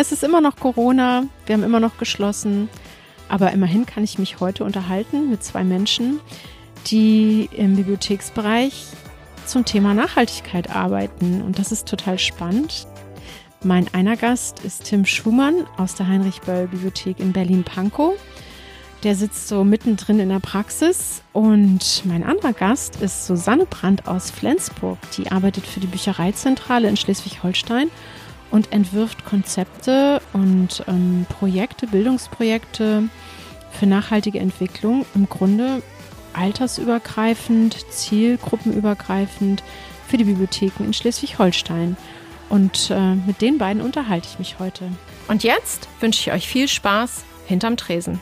Es ist immer noch Corona, wir haben immer noch geschlossen, aber immerhin kann ich mich heute unterhalten mit zwei Menschen, die im Bibliotheksbereich zum Thema Nachhaltigkeit arbeiten. Und das ist total spannend. Mein einer Gast ist Tim Schumann aus der Heinrich-Böll-Bibliothek in Berlin-Pankow. Der sitzt so mittendrin in der Praxis. Und mein anderer Gast ist Susanne Brandt aus Flensburg. Die arbeitet für die Büchereizentrale in Schleswig-Holstein und entwirft Konzepte und ähm, Projekte, Bildungsprojekte für nachhaltige Entwicklung. Im Grunde altersübergreifend, zielgruppenübergreifend für die Bibliotheken in Schleswig-Holstein. Und äh, mit den beiden unterhalte ich mich heute. Und jetzt wünsche ich euch viel Spaß hinterm Tresen.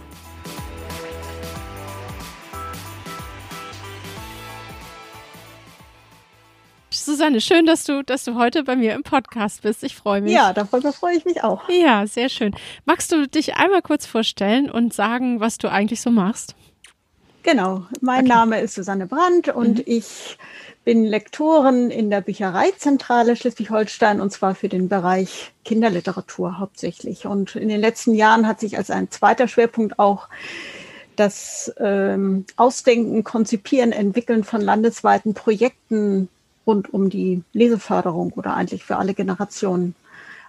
Susanne, schön, dass du, dass du heute bei mir im Podcast bist. Ich freue mich. Ja, darüber freue ich mich auch. Ja, sehr schön. Magst du dich einmal kurz vorstellen und sagen, was du eigentlich so machst? Genau, mein okay. Name ist Susanne Brandt und mhm. ich bin Lektorin in der Büchereizentrale Schleswig-Holstein und zwar für den Bereich Kinderliteratur hauptsächlich. Und in den letzten Jahren hat sich als ein zweiter Schwerpunkt auch das ähm, Ausdenken, Konzipieren, Entwickeln von landesweiten Projekten rund um die Leseförderung oder eigentlich für alle Generationen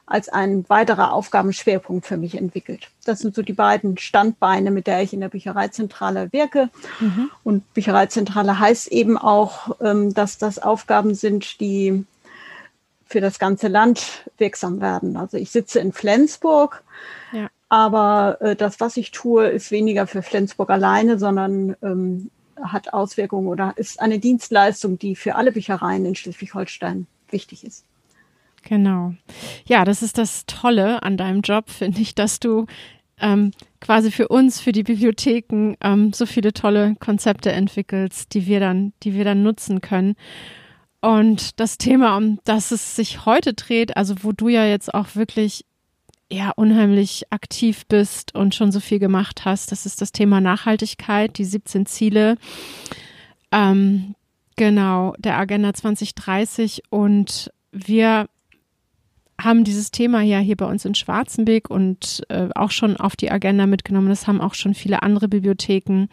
als ein weiterer Aufgabenschwerpunkt für mich entwickelt. Das sind so die beiden Standbeine, mit der ich in der Büchereizentrale wirke. Mhm. Und Büchereizentrale heißt eben auch, ähm, dass das Aufgaben sind, die für das ganze Land wirksam werden. Also ich sitze in Flensburg, ja. aber äh, das, was ich tue, ist weniger für Flensburg alleine, sondern ähm, hat Auswirkungen oder ist eine Dienstleistung, die für alle Büchereien in Schleswig-Holstein wichtig ist. Genau. Ja, das ist das Tolle an deinem Job, finde ich, dass du ähm, quasi für uns, für die Bibliotheken ähm, so viele tolle Konzepte entwickelst, die wir dann, die wir dann nutzen können. Und das Thema, um das es sich heute dreht, also wo du ja jetzt auch wirklich ja unheimlich aktiv bist und schon so viel gemacht hast. Das ist das Thema Nachhaltigkeit, die 17 Ziele. Ähm, genau, der Agenda 2030 und wir haben dieses Thema ja hier bei uns in Schwarzenbeck und äh, auch schon auf die Agenda mitgenommen. Das haben auch schon viele andere Bibliotheken.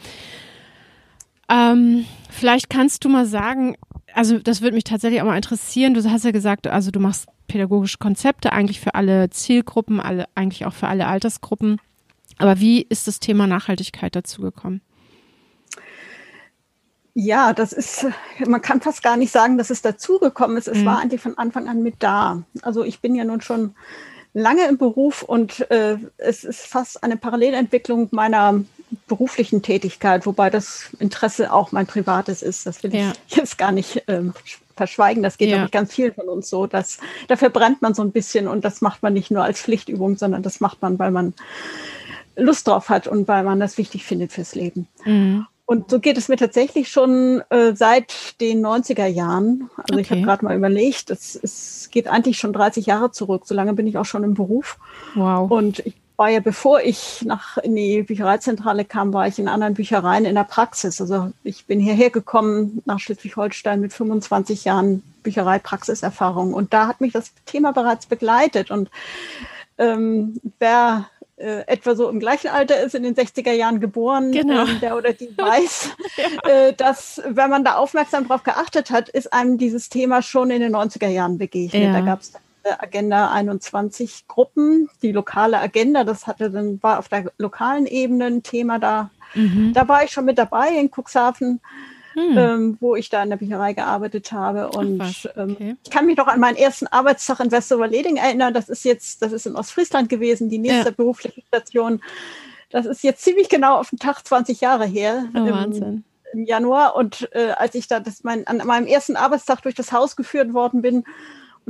Ähm, vielleicht kannst du mal sagen, also das würde mich tatsächlich auch mal interessieren. Du hast ja gesagt, also du machst pädagogische Konzepte eigentlich für alle Zielgruppen, alle, eigentlich auch für alle Altersgruppen. Aber wie ist das Thema Nachhaltigkeit dazu gekommen? Ja, das ist, man kann fast gar nicht sagen, dass es dazugekommen ist. Es mhm. war eigentlich von Anfang an mit da. Also ich bin ja nun schon lange im Beruf und äh, es ist fast eine Parallelentwicklung meiner beruflichen Tätigkeit, wobei das Interesse auch mein privates ist. Das will ja. ich jetzt gar nicht ähm, verschweigen. Das geht, ja. ich, ganz vielen von uns so. Dass, da verbrennt man so ein bisschen und das macht man nicht nur als Pflichtübung, sondern das macht man, weil man Lust drauf hat und weil man das wichtig findet fürs Leben. Mhm. Und so geht es mir tatsächlich schon äh, seit den 90er Jahren. Also okay. ich habe gerade mal überlegt, es geht eigentlich schon 30 Jahre zurück. So lange bin ich auch schon im Beruf. Wow. Und ich war ja, bevor ich nach in die Büchereizentrale kam, war ich in anderen Büchereien in der Praxis. Also ich bin hierher gekommen nach Schleswig-Holstein mit 25 Jahren Büchereipraxiserfahrung. Und da hat mich das Thema bereits begleitet. Und ähm, wer äh, etwa so im gleichen Alter ist, in den 60er Jahren geboren, genau. ähm, der oder die weiß, ja. äh, dass wenn man da aufmerksam drauf geachtet hat, ist einem dieses Thema schon in den 90er Jahren begegnet. Ja. Da gab es Agenda 21 Gruppen. Die lokale Agenda, das hatte dann, war auf der lokalen Ebene ein Thema da. Mhm. Da war ich schon mit dabei in Cuxhaven. Hm. Ähm, wo ich da in der Bücherei gearbeitet habe. Und ähm, okay. ähm, ich kann mich noch an meinen ersten Arbeitstag in Westerwolleding erinnern. Das ist jetzt, das ist in Ostfriesland gewesen, die nächste ja. berufliche Station. Das ist jetzt ziemlich genau auf den Tag 20 Jahre her. Oh, Wahnsinn. Im, Im, Januar. Und äh, als ich da das mein, an meinem ersten Arbeitstag durch das Haus geführt worden bin,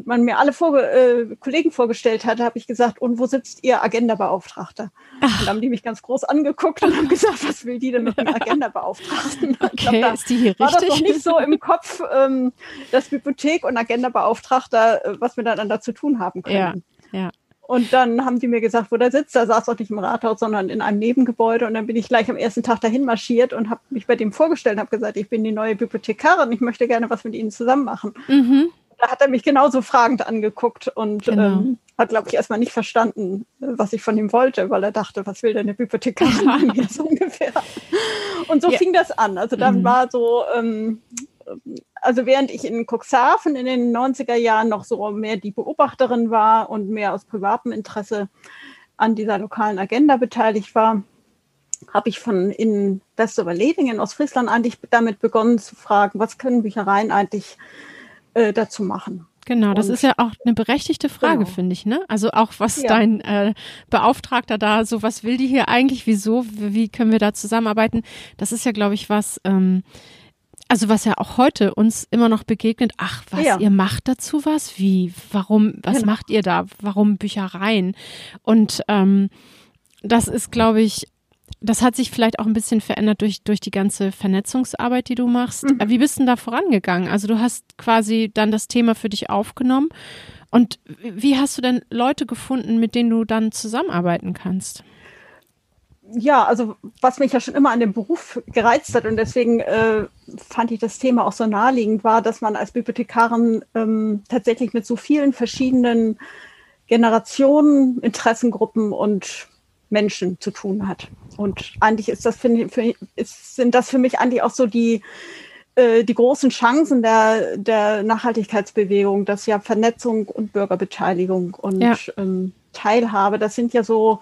man mir alle Vorge äh, Kollegen vorgestellt hatte, habe ich gesagt, und wo sitzt Ihr Agenda-Beauftragter? Und dann haben die mich ganz groß angeguckt und haben gesagt, was will die denn mit einem Agenda-Beauftragten? Okay, glaub, ist die hier war richtig? War das noch nicht so im Kopf, ähm, dass Bibliothek und Agenda-Beauftragter, äh, was miteinander zu tun haben können. Ja, ja. Und dann haben die mir gesagt, wo der sitzt. Da saß auch nicht im Rathaus, sondern in einem Nebengebäude. Und dann bin ich gleich am ersten Tag dahin marschiert und habe mich bei dem vorgestellt und habe gesagt, ich bin die neue Bibliothekarin, ich möchte gerne was mit Ihnen zusammen machen. Mhm. Da hat er mich genauso fragend angeguckt und genau. ähm, hat, glaube ich, erstmal nicht verstanden, was ich von ihm wollte, weil er dachte, was will denn eine Bibliothekarin ja. so ungefähr. Und so ja. fing das an. Also dann mhm. war so, ähm, also während ich in Cuxhaven in den 90er Jahren noch so mehr die Beobachterin war und mehr aus privatem Interesse an dieser lokalen Agenda beteiligt war, habe ich von in Westoberleding in Ostfriesland eigentlich damit begonnen zu fragen, was können Büchereien eigentlich äh, dazu machen. Genau, das und, ist ja auch eine berechtigte Frage, genau. finde ich, ne? Also auch was ja. dein äh, Beauftragter da, so was will die hier eigentlich, wieso, wie können wir da zusammenarbeiten? Das ist ja, glaube ich, was, ähm, also was ja auch heute uns immer noch begegnet, ach was, ja. ihr macht dazu was? Wie, warum, was genau. macht ihr da? Warum Büchereien? Und ähm, das ist, glaube ich, das hat sich vielleicht auch ein bisschen verändert durch, durch die ganze Vernetzungsarbeit, die du machst. Mhm. Wie bist du denn da vorangegangen? Also du hast quasi dann das Thema für dich aufgenommen. Und wie hast du denn Leute gefunden, mit denen du dann zusammenarbeiten kannst? Ja, also was mich ja schon immer an dem Beruf gereizt hat und deswegen äh, fand ich das Thema auch so naheliegend war, dass man als Bibliothekarin ähm, tatsächlich mit so vielen verschiedenen Generationen, Interessengruppen und Menschen zu tun hat. Und eigentlich ist das, finde ich, ist, sind das für mich eigentlich auch so die, äh, die großen Chancen der, der Nachhaltigkeitsbewegung, dass ja Vernetzung und Bürgerbeteiligung und ja. ähm, Teilhabe, das sind ja so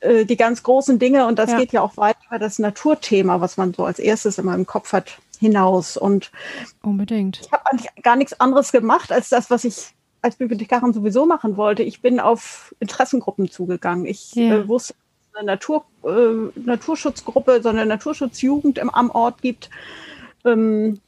äh, die ganz großen Dinge und das ja. geht ja auch weit über das Naturthema, was man so als erstes immer im Kopf hat, hinaus. Und unbedingt. Ich habe eigentlich gar nichts anderes gemacht als das, was ich als Bibliothekarin sowieso machen wollte. Ich bin auf Interessengruppen zugegangen. Ich ja. äh, wusste, eine Natur, äh, Naturschutzgruppe, so eine Naturschutzjugend im, am Ort gibt. Ähm,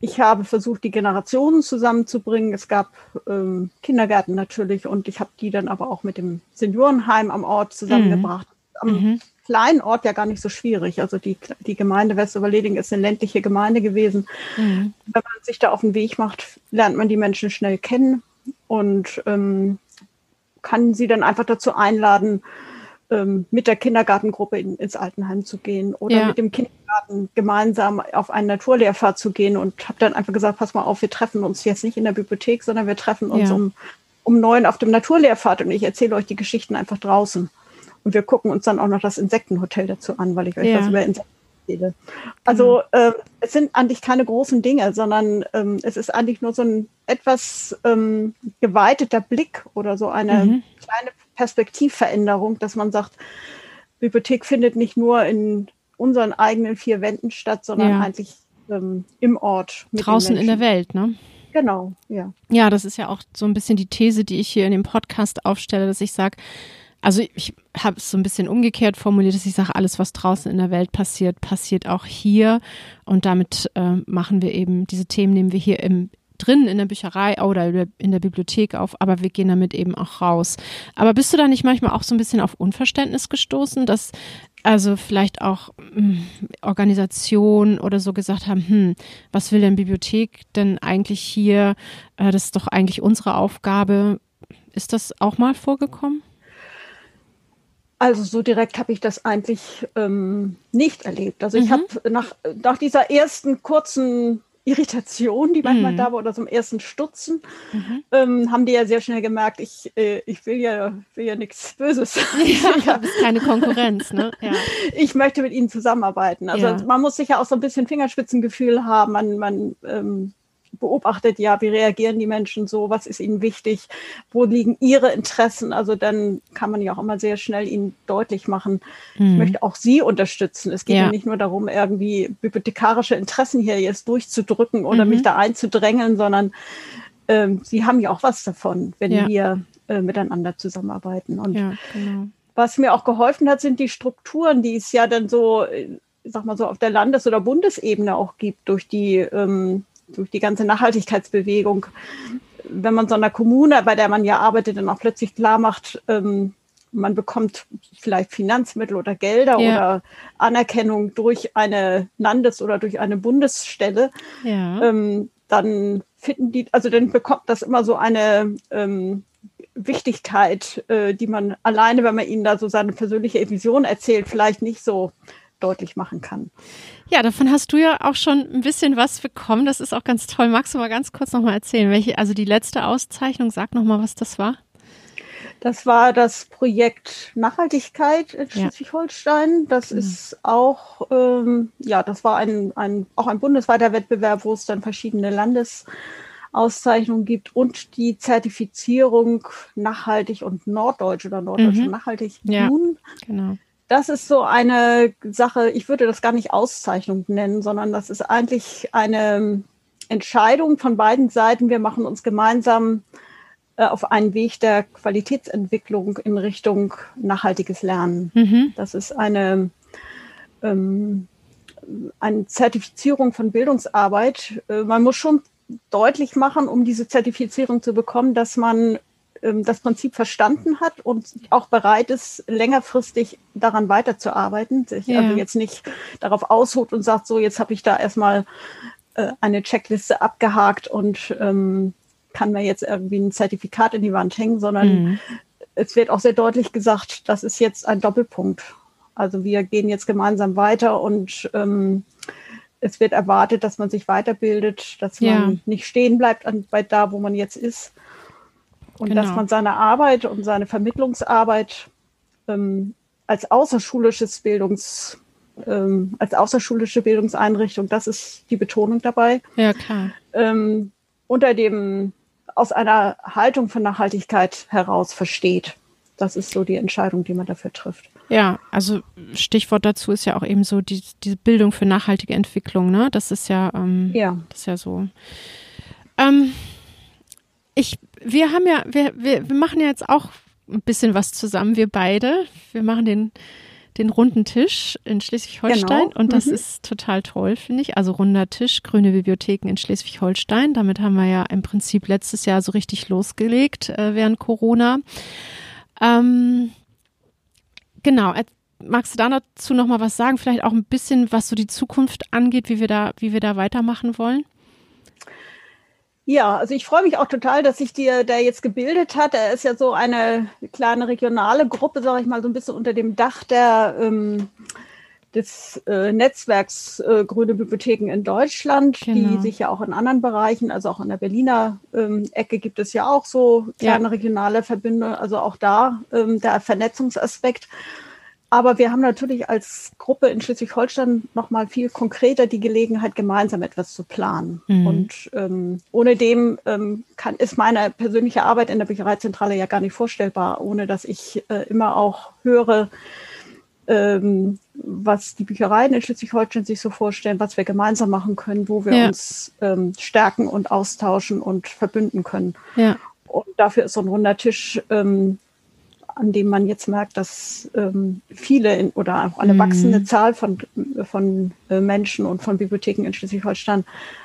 ich habe versucht, die Generationen zusammenzubringen. Es gab ähm, Kindergärten natürlich und ich habe die dann aber auch mit dem Seniorenheim am Ort zusammengebracht. Mhm. Am mhm. kleinen Ort ja gar nicht so schwierig. Also die, die Gemeinde Westoverleding ist eine ländliche Gemeinde gewesen. Mhm. Wenn man sich da auf den Weg macht, lernt man die Menschen schnell kennen und ähm, kann sie dann einfach dazu einladen, ähm, mit der Kindergartengruppe in, ins Altenheim zu gehen oder ja. mit dem Kindergarten gemeinsam auf einen Naturlehrfahrt zu gehen und habe dann einfach gesagt, pass mal auf, wir treffen uns jetzt nicht in der Bibliothek, sondern wir treffen uns ja. um, um neun auf dem Naturlehrfahrt und ich erzähle euch die Geschichten einfach draußen. Und wir gucken uns dann auch noch das Insektenhotel dazu an, weil ich euch ja. was über Insekten erzähle. Also mhm. äh, es sind eigentlich keine großen Dinge, sondern ähm, es ist eigentlich nur so ein etwas ähm, geweiteter Blick oder so eine mhm. kleine Perspektivveränderung, dass man sagt, Bibliothek findet nicht nur in unseren eigenen vier Wänden statt, sondern ja. eigentlich ähm, im Ort. Draußen in der Welt, ne? Genau, ja. Ja, das ist ja auch so ein bisschen die These, die ich hier in dem Podcast aufstelle, dass ich sage, also ich habe es so ein bisschen umgekehrt formuliert, dass ich sage, alles, was draußen in der Welt passiert, passiert auch hier. Und damit äh, machen wir eben, diese Themen nehmen wir hier im, drin in der Bücherei oder in der Bibliothek auf, aber wir gehen damit eben auch raus. Aber bist du da nicht manchmal auch so ein bisschen auf Unverständnis gestoßen, dass also vielleicht auch hm, Organisationen oder so gesagt haben, hm, was will denn Bibliothek denn eigentlich hier? Äh, das ist doch eigentlich unsere Aufgabe. Ist das auch mal vorgekommen? Also so direkt habe ich das eigentlich ähm, nicht erlebt. Also ich mhm. habe nach, nach dieser ersten kurzen Irritation, die manchmal mhm. da war, oder so im ersten Stutzen, mhm. ähm, haben die ja sehr schnell gemerkt, ich, äh, ich will ja, will ja nichts Böses. Ja, ja. Du bist keine Konkurrenz, ne? Ja. Ich möchte mit ihnen zusammenarbeiten. Also ja. man muss sicher auch so ein bisschen Fingerspitzengefühl haben. Man, man ähm, beobachtet ja, wie reagieren die Menschen so, was ist ihnen wichtig, wo liegen ihre Interessen. Also dann kann man ja auch immer sehr schnell ihnen deutlich machen, mhm. ich möchte auch sie unterstützen. Es geht ja. ja. nicht nur darum, irgendwie bibliothekarische Interessen hier jetzt durchzudrücken oder mhm. mich da einzudrängeln, sondern ähm, sie haben ja auch was davon, wenn ja. wir äh, miteinander zusammenarbeiten. Und ja, genau. was mir auch geholfen hat, sind die Strukturen, die es ja dann so, äh, sag mal so, auf der Landes- oder Bundesebene auch gibt, durch die ähm, durch die ganze Nachhaltigkeitsbewegung, wenn man so einer Kommune, bei der man ja arbeitet, dann auch plötzlich klar macht, ähm, man bekommt vielleicht Finanzmittel oder Gelder ja. oder Anerkennung durch eine Landes- oder durch eine Bundesstelle, ja. ähm, dann finden die, also dann bekommt das immer so eine ähm, Wichtigkeit, äh, die man alleine, wenn man ihnen da so seine persönliche Vision erzählt, vielleicht nicht so deutlich machen kann. Ja, davon hast du ja auch schon ein bisschen was bekommen. Das ist auch ganz toll. Magst du mal ganz kurz nochmal erzählen, welche, also die letzte Auszeichnung, sag nochmal, was das war? Das war das Projekt Nachhaltigkeit in Schleswig-Holstein. Das ja. Genau. ist auch, ähm, ja, das war ein, ein, auch ein bundesweiter Wettbewerb, wo es dann verschiedene Landesauszeichnungen gibt und die Zertifizierung nachhaltig und norddeutsch oder norddeutsch mhm. nachhaltig ja, tun. Genau. Das ist so eine Sache, ich würde das gar nicht Auszeichnung nennen, sondern das ist eigentlich eine Entscheidung von beiden Seiten. Wir machen uns gemeinsam äh, auf einen Weg der Qualitätsentwicklung in Richtung nachhaltiges Lernen. Mhm. Das ist eine, ähm, eine Zertifizierung von Bildungsarbeit. Äh, man muss schon deutlich machen, um diese Zertifizierung zu bekommen, dass man ähm, das Prinzip verstanden hat und auch bereit ist, längerfristig daran weiterzuarbeiten, sich ja. also jetzt nicht darauf ausholt und sagt, so jetzt habe ich da erstmal äh, eine Checkliste abgehakt und ähm, kann mir jetzt irgendwie ein Zertifikat in die Wand hängen, sondern mhm. es wird auch sehr deutlich gesagt, das ist jetzt ein Doppelpunkt. Also wir gehen jetzt gemeinsam weiter und ähm, es wird erwartet, dass man sich weiterbildet, dass man ja. nicht stehen bleibt an, bei da, wo man jetzt ist. Und genau. dass man seine Arbeit und seine Vermittlungsarbeit ähm, als außerschulisches Bildungs, ähm, als außerschulische Bildungseinrichtung, das ist die Betonung dabei. Ja, klar. Ähm, unter dem aus einer Haltung von Nachhaltigkeit heraus versteht. Das ist so die Entscheidung, die man dafür trifft. Ja, also Stichwort dazu ist ja auch eben so die, diese Bildung für nachhaltige Entwicklung, ne? Das ist ja, ähm, ja. das ist ja so. Ähm, ich, wir haben ja, wir, wir, wir machen ja jetzt auch ein bisschen was zusammen, wir beide. Wir machen den den runden Tisch in Schleswig-Holstein genau. und das mhm. ist total toll, finde ich. Also runder Tisch, grüne Bibliotheken in Schleswig-Holstein. Damit haben wir ja im Prinzip letztes Jahr so richtig losgelegt äh, während Corona. Ähm, genau. Magst du da dazu noch mal was sagen? Vielleicht auch ein bisschen, was so die Zukunft angeht, wie wir da, wie wir da weitermachen wollen? Ja, also ich freue mich auch total, dass sich dir da jetzt gebildet hat. Er ist ja so eine kleine regionale Gruppe, sage ich mal, so ein bisschen unter dem Dach der ähm, des äh, Netzwerks äh, Grüne Bibliotheken in Deutschland, genau. die sich ja auch in anderen Bereichen, also auch in der Berliner ähm, Ecke gibt es ja auch so kleine ja. regionale Verbünde, also auch da ähm, der Vernetzungsaspekt. Aber wir haben natürlich als Gruppe in Schleswig-Holstein noch mal viel konkreter die Gelegenheit, gemeinsam etwas zu planen. Mhm. Und ähm, ohne dem ähm, kann, ist meine persönliche Arbeit in der Büchereizentrale ja gar nicht vorstellbar, ohne dass ich äh, immer auch höre, ähm, was die Büchereien in Schleswig-Holstein sich so vorstellen, was wir gemeinsam machen können, wo wir ja. uns ähm, stärken und austauschen und verbünden können. Ja. Und dafür ist so ein runder Tisch ähm, an dem man jetzt merkt, dass ähm, viele in, oder auch eine mhm. wachsende Zahl von, von äh, Menschen und von Bibliotheken in Schleswig-Holstein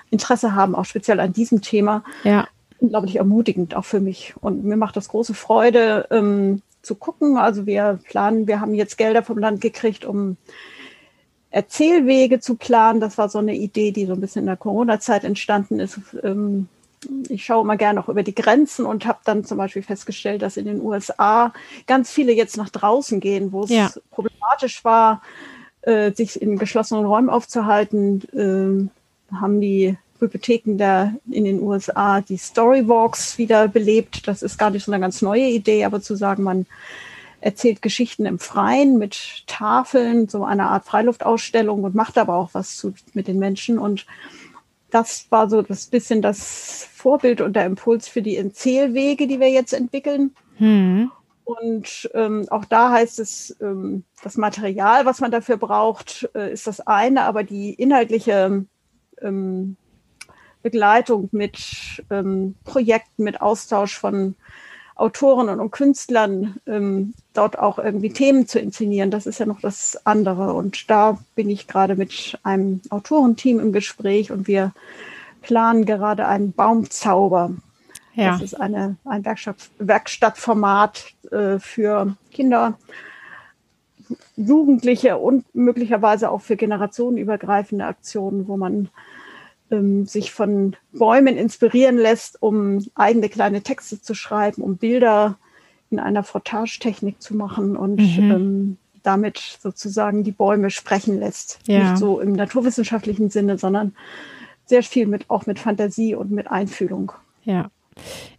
Interesse haben, auch speziell an diesem Thema. Ja. Unglaublich ermutigend auch für mich. Und mir macht das große Freude ähm, zu gucken. Also wir planen, wir haben jetzt Gelder vom Land gekriegt, um Erzählwege zu planen. Das war so eine Idee, die so ein bisschen in der Corona-Zeit entstanden ist. Ähm, ich schaue immer gerne auch über die Grenzen und habe dann zum Beispiel festgestellt, dass in den USA ganz viele jetzt nach draußen gehen, wo es ja. problematisch war, äh, sich in geschlossenen Räumen aufzuhalten, äh, haben die Bibliotheken der in den USA die Storywalks wieder belebt. Das ist gar nicht so eine ganz neue Idee, aber zu sagen, man erzählt Geschichten im Freien mit Tafeln, so eine Art Freiluftausstellung und macht aber auch was zu, mit den Menschen und das war so das bisschen das Vorbild und der Impuls für die Erzählwege, die wir jetzt entwickeln. Hm. Und ähm, auch da heißt es, ähm, das Material, was man dafür braucht, äh, ist das eine, aber die inhaltliche ähm, Begleitung mit ähm, Projekten, mit Austausch von Autoren und Künstlern ähm, dort auch irgendwie Themen zu inszenieren. Das ist ja noch das andere. Und da bin ich gerade mit einem Autorenteam im Gespräch und wir planen gerade einen Baumzauber. Ja. Das ist eine, ein Werkstatt, Werkstattformat äh, für Kinder, Jugendliche und möglicherweise auch für generationenübergreifende Aktionen, wo man ähm, sich von Bäumen inspirieren lässt, um eigene kleine Texte zu schreiben, um Bilder in einer Frottagetechnik zu machen und mhm. ähm, damit sozusagen die Bäume sprechen lässt. Ja. Nicht so im naturwissenschaftlichen Sinne, sondern sehr viel mit, auch mit Fantasie und mit Einfühlung. Ja.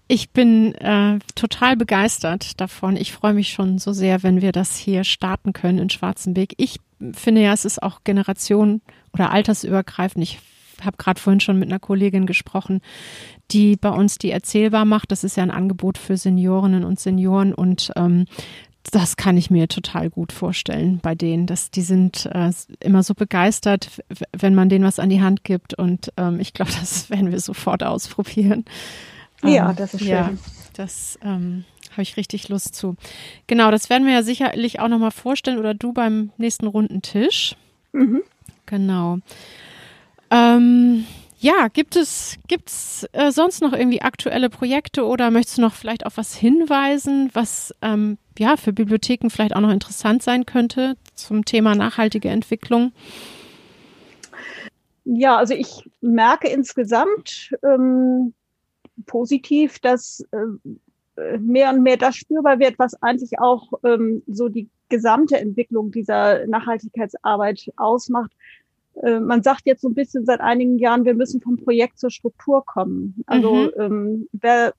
Ich bin äh, total begeistert davon. Ich freue mich schon so sehr, wenn wir das hier starten können in Schwarzenberg. Ich finde ja, es ist auch Generation oder altersübergreifend. Ich habe gerade vorhin schon mit einer Kollegin gesprochen, die bei uns die erzählbar macht. Das ist ja ein Angebot für Seniorinnen und Senioren und ähm, das kann ich mir total gut vorstellen bei denen, dass die sind äh, immer so begeistert, wenn man denen was an die Hand gibt und ähm, ich glaube, das werden wir sofort ausprobieren. Ja, ähm, das ist schön. Ja, das ähm, habe ich richtig Lust zu. Genau, das werden wir ja sicherlich auch nochmal vorstellen oder du beim nächsten runden Tisch. Mhm. Genau. Ähm, ja, gibt es gibt's äh, sonst noch irgendwie aktuelle Projekte oder möchtest du noch vielleicht auf was hinweisen, was ähm, ja für Bibliotheken vielleicht auch noch interessant sein könnte zum Thema nachhaltige Entwicklung? Ja, also ich merke insgesamt ähm, positiv, dass äh, mehr und mehr das spürbar wird, was eigentlich auch ähm, so die gesamte Entwicklung dieser Nachhaltigkeitsarbeit ausmacht, man sagt jetzt so ein bisschen seit einigen Jahren, wir müssen vom Projekt zur Struktur kommen. Also mhm. ähm, wer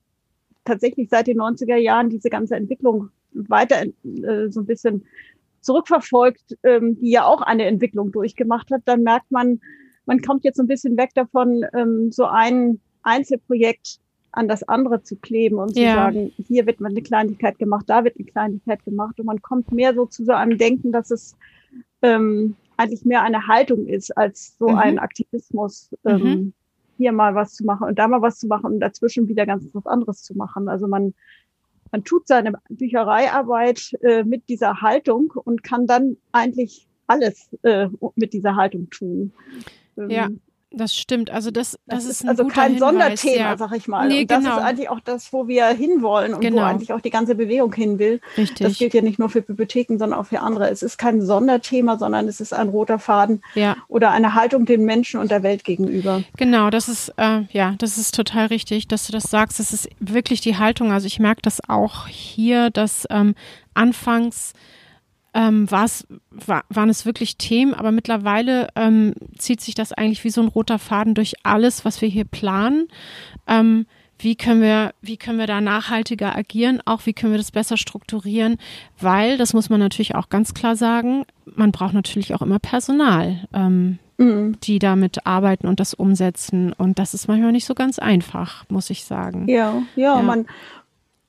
tatsächlich seit den 90er Jahren diese ganze Entwicklung weiter äh, so ein bisschen zurückverfolgt, ähm, die ja auch eine Entwicklung durchgemacht hat, dann merkt man, man kommt jetzt so ein bisschen weg davon, ähm, so ein Einzelprojekt an das andere zu kleben und zu ja. sagen, hier wird eine Kleinigkeit gemacht, da wird eine Kleinigkeit gemacht und man kommt mehr so zu so einem Denken, dass es ähm, eigentlich mehr eine Haltung ist als so mhm. ein Aktivismus, ähm, mhm. hier mal was zu machen und da mal was zu machen und dazwischen wieder ganz was anderes zu machen. Also man, man tut seine Büchereiarbeit äh, mit dieser Haltung und kann dann eigentlich alles äh, mit dieser Haltung tun. Ähm, ja. Das stimmt. Also das, das, das ist, also kein Hinweis, Sonderthema, ja. sag ich mal. Nee, und das genau. ist eigentlich auch das, wo wir hinwollen und genau. wo eigentlich auch die ganze Bewegung hin will. Richtig. Das gilt ja nicht nur für Bibliotheken, sondern auch für andere. Es ist kein Sonderthema, sondern es ist ein roter Faden ja. oder eine Haltung den Menschen und der Welt gegenüber. Genau, das ist äh, ja, das ist total richtig, dass du das sagst. Das ist wirklich die Haltung. Also ich merke das auch hier, dass ähm, anfangs ähm, war es, war, waren es wirklich Themen, aber mittlerweile ähm, zieht sich das eigentlich wie so ein roter Faden durch alles, was wir hier planen. Ähm, wie können wir, wie können wir da nachhaltiger agieren, auch wie können wir das besser strukturieren, weil, das muss man natürlich auch ganz klar sagen, man braucht natürlich auch immer Personal, ähm, mhm. die damit arbeiten und das umsetzen. Und das ist manchmal nicht so ganz einfach, muss ich sagen. Ja, ja, ja. man,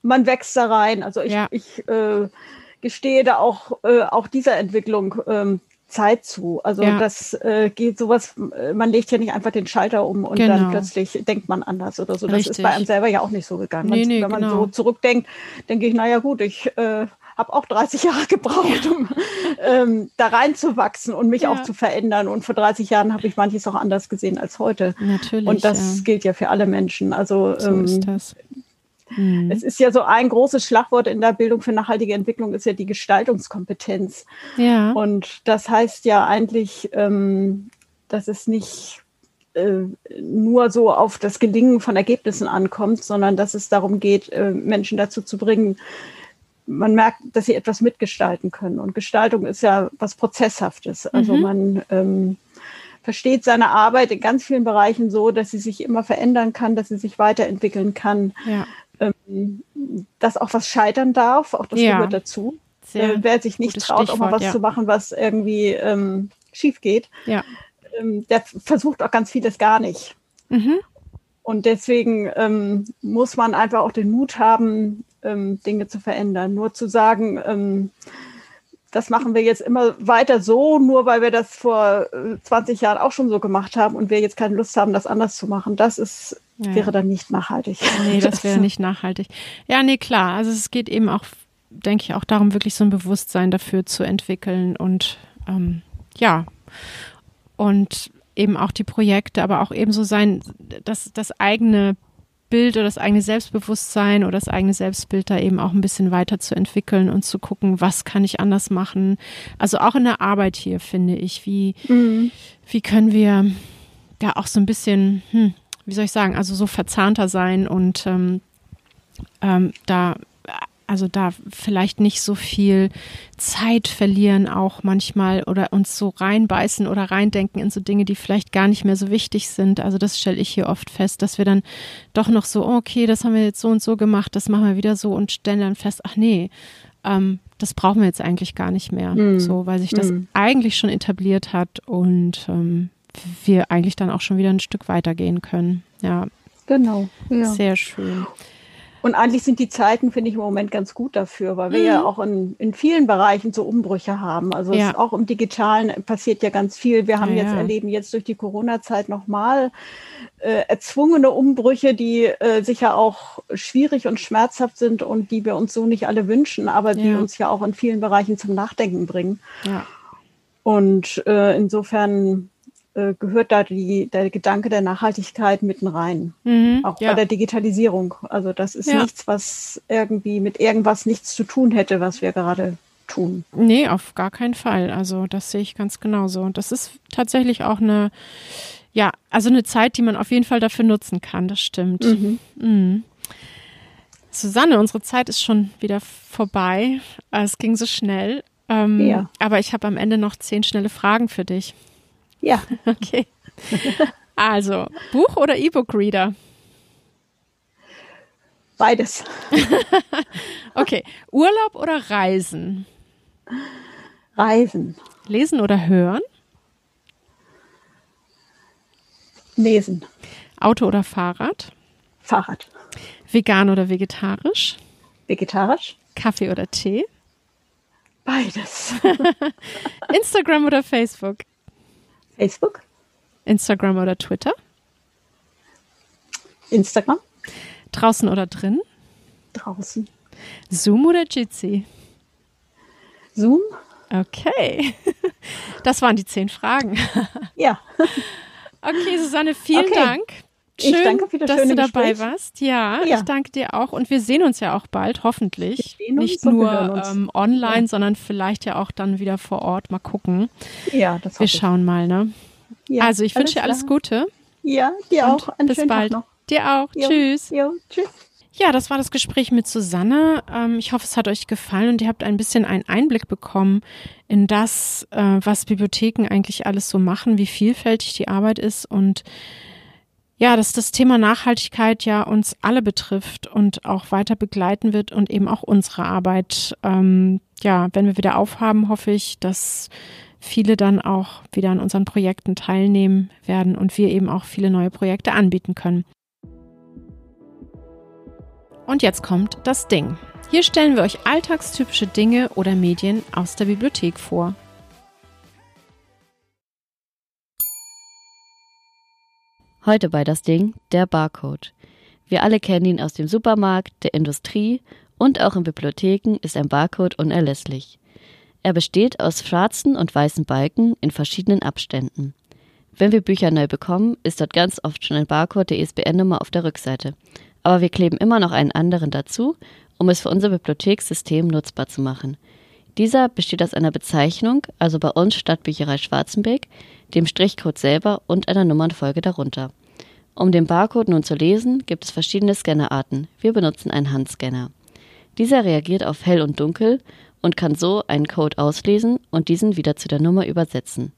man wächst da rein. Also ich, ja. ich äh, gestehe da auch, äh, auch dieser Entwicklung ähm, Zeit zu. Also ja. das äh, geht sowas, äh, man legt ja nicht einfach den Schalter um und genau. dann plötzlich denkt man anders oder so. Das Richtig. ist bei einem selber ja auch nicht so gegangen. Nee, nee, Wenn man genau. so zurückdenkt, denke ich, naja gut, ich äh, habe auch 30 Jahre gebraucht, um ähm, da reinzuwachsen und mich ja. auch zu verändern. Und vor 30 Jahren habe ich manches auch anders gesehen als heute. Natürlich. Und das ja. gilt ja für alle Menschen. Also so ähm, ist das. Mhm. Es ist ja so ein großes Schlagwort in der Bildung für nachhaltige Entwicklung ist ja die Gestaltungskompetenz. Ja. Und das heißt ja eigentlich, ähm, dass es nicht äh, nur so auf das Gelingen von Ergebnissen ankommt, sondern dass es darum geht, äh, Menschen dazu zu bringen, man merkt, dass sie etwas mitgestalten können. Und Gestaltung ist ja was Prozesshaftes. Also mhm. man ähm, versteht seine Arbeit in ganz vielen Bereichen so, dass sie sich immer verändern kann, dass sie sich weiterentwickeln kann. Ja ähm, dass auch was scheitern darf, auch das ja. gehört dazu. Äh, wer sich nicht traut, auch mal was ja. zu machen, was irgendwie ähm, schief geht, ja. ähm, der versucht auch ganz vieles gar nicht. Mhm. Und deswegen ähm, muss man einfach auch den Mut haben, ähm, Dinge zu verändern. Nur zu sagen, ähm, das machen wir jetzt immer weiter so, nur weil wir das vor 20 äh, Jahren auch schon so gemacht haben und wir jetzt keine Lust haben, das anders zu machen. Das ist, ja. wäre dann nicht nachhaltig. Nee, das wäre nicht nachhaltig. Ja, nee, klar. Also es geht eben auch, denke ich, auch darum, wirklich so ein Bewusstsein dafür zu entwickeln und ähm, ja. Und eben auch die Projekte, aber auch eben so sein, das, das eigene Bild oder das eigene Selbstbewusstsein oder das eigene Selbstbild da eben auch ein bisschen weiterzuentwickeln und zu gucken, was kann ich anders machen. Also auch in der Arbeit hier finde ich, wie, mhm. wie können wir da auch so ein bisschen, hm, wie soll ich sagen, also so verzahnter sein und ähm, ähm, da also da vielleicht nicht so viel Zeit verlieren auch manchmal oder uns so reinbeißen oder reindenken in so Dinge, die vielleicht gar nicht mehr so wichtig sind. Also das stelle ich hier oft fest, dass wir dann doch noch so, oh, okay, das haben wir jetzt so und so gemacht, das machen wir wieder so und stellen dann fest, ach nee, ähm, das brauchen wir jetzt eigentlich gar nicht mehr. Mm. So, weil sich das mm. eigentlich schon etabliert hat und ähm, wir eigentlich dann auch schon wieder ein Stück weitergehen können. Ja. Genau. Ja. Sehr schön. Und eigentlich sind die Zeiten, finde ich, im Moment ganz gut dafür, weil wir mhm. ja auch in, in vielen Bereichen so Umbrüche haben. Also ja. auch im Digitalen passiert ja ganz viel. Wir haben ja, jetzt ja. erleben jetzt durch die Corona-Zeit nochmal äh, erzwungene Umbrüche, die äh, sicher auch schwierig und schmerzhaft sind und die wir uns so nicht alle wünschen, aber die uns ja auch in vielen Bereichen zum Nachdenken bringen. Und äh, insofern äh, gehört da die, der Gedanke der Nachhaltigkeit mitten rein. Mhm, auch ja. bei der Digitalisierung. Also das ist ja. nichts, was irgendwie mit irgendwas nichts zu tun hätte, was wir gerade tun. Nee, auf gar keinen Fall. Also das sehe ich ganz genauso. Und das ist tatsächlich auch eine, ja, also eine Zeit, die man auf jeden Fall dafür nutzen kann. Das stimmt. Mhm. Mhm. Susanne, unsere Zeit ist schon wieder vorbei. Es ging so schnell. Ähm, ja. Aber ich habe am Ende noch zehn schnelle Fragen für dich. Ja. Okay. Also, Buch oder E-Book-Reader? Beides. okay. Urlaub oder Reisen? Reisen. Lesen oder hören? Lesen. Auto oder Fahrrad? Fahrrad. Vegan oder vegetarisch? Vegetarisch. Kaffee oder Tee? Beides. Instagram oder Facebook? Facebook. Instagram oder Twitter? Instagram. Draußen oder drin? Draußen. Zoom oder Jitsi? Zoom. Okay. Das waren die zehn Fragen. Ja. Okay, Susanne, vielen okay. Dank. Schön, ich danke für das dass du dabei Gespräch. warst. Ja, ja, ich danke dir auch. Und wir sehen uns ja auch bald, hoffentlich. Nicht nur ähm, online, ja. sondern vielleicht ja auch dann wieder vor Ort. Mal gucken. Ja, das Wir schauen ich. mal, ne? Ja, also ich wünsche dir alles Gute. Ja, dir Und auch. Einen bis bald. Dir auch. Jo. Tschüss. Jo. Tschüss. Ja, das war das Gespräch mit Susanne. Ähm, ich hoffe, es hat euch gefallen und ihr habt ein bisschen einen Einblick bekommen in das, äh, was Bibliotheken eigentlich alles so machen, wie vielfältig die Arbeit ist und ja, dass das Thema Nachhaltigkeit ja uns alle betrifft und auch weiter begleiten wird und eben auch unsere Arbeit. Ähm, ja, wenn wir wieder aufhaben, hoffe ich, dass viele dann auch wieder an unseren Projekten teilnehmen werden und wir eben auch viele neue Projekte anbieten können. Und jetzt kommt das Ding. Hier stellen wir euch alltagstypische Dinge oder Medien aus der Bibliothek vor. Heute bei das Ding der Barcode. Wir alle kennen ihn aus dem Supermarkt, der Industrie und auch in Bibliotheken ist ein Barcode unerlässlich. Er besteht aus schwarzen und weißen Balken in verschiedenen Abständen. Wenn wir Bücher neu bekommen, ist dort ganz oft schon ein Barcode der ISBN-Nummer auf der Rückseite. Aber wir kleben immer noch einen anderen dazu, um es für unser Bibliothekssystem nutzbar zu machen. Dieser besteht aus einer Bezeichnung, also bei uns Stadtbücherei Schwarzenbeck, dem Strichcode selber und einer Nummernfolge darunter. Um den Barcode nun zu lesen, gibt es verschiedene Scannerarten. Wir benutzen einen Handscanner. Dieser reagiert auf hell und dunkel und kann so einen Code auslesen und diesen wieder zu der Nummer übersetzen.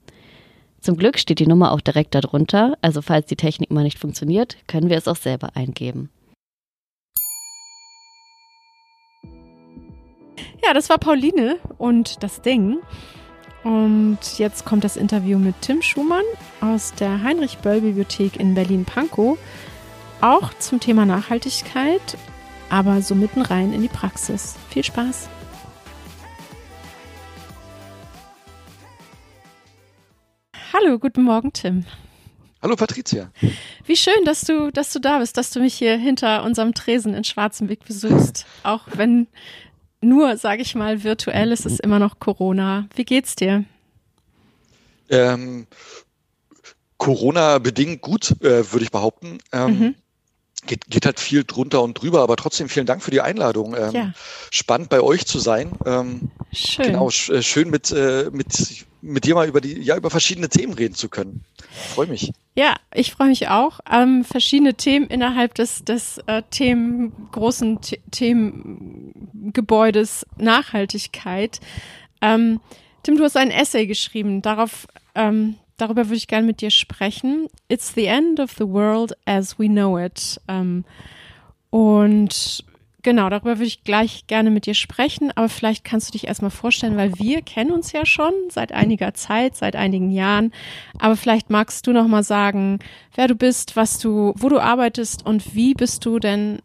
Zum Glück steht die Nummer auch direkt darunter, also falls die Technik mal nicht funktioniert, können wir es auch selber eingeben. Ja, das war Pauline und das Ding. Und jetzt kommt das Interview mit Tim Schumann aus der Heinrich-Böll-Bibliothek in Berlin-Pankow. Auch zum Thema Nachhaltigkeit, aber so mitten rein in die Praxis. Viel Spaß! Hallo, guten Morgen, Tim. Hallo Patricia. Wie schön, dass du, dass du da bist, dass du mich hier hinter unserem Tresen in Schwarzenbeck besuchst. Auch wenn nur, sage ich mal, virtuell ist es immer noch Corona. Wie geht's dir? Ähm, Corona bedingt gut, äh, würde ich behaupten. Ähm, mhm. Geht, geht halt viel drunter und drüber, aber trotzdem vielen Dank für die Einladung. Ähm, ja. Spannend bei euch zu sein. Ähm, schön. Genau, sch äh, schön mit, äh, mit, mit dir mal über die, ja, über verschiedene Themen reden zu können. Freue mich. Ja, ich freue mich auch. Ähm, verschiedene Themen innerhalb des, des äh, Themen, großen The Themengebäudes Nachhaltigkeit. Ähm, Tim, du hast ein Essay geschrieben. Darauf ähm, darüber würde ich gerne mit dir sprechen. It's the end of the world as we know it. Ähm, und genau, darüber würde ich gleich gerne mit dir sprechen, aber vielleicht kannst du dich erstmal vorstellen, weil wir kennen uns ja schon seit einiger Zeit, seit einigen Jahren. Aber vielleicht magst du noch mal sagen, wer du bist, was du, wo du arbeitest und wie bist du denn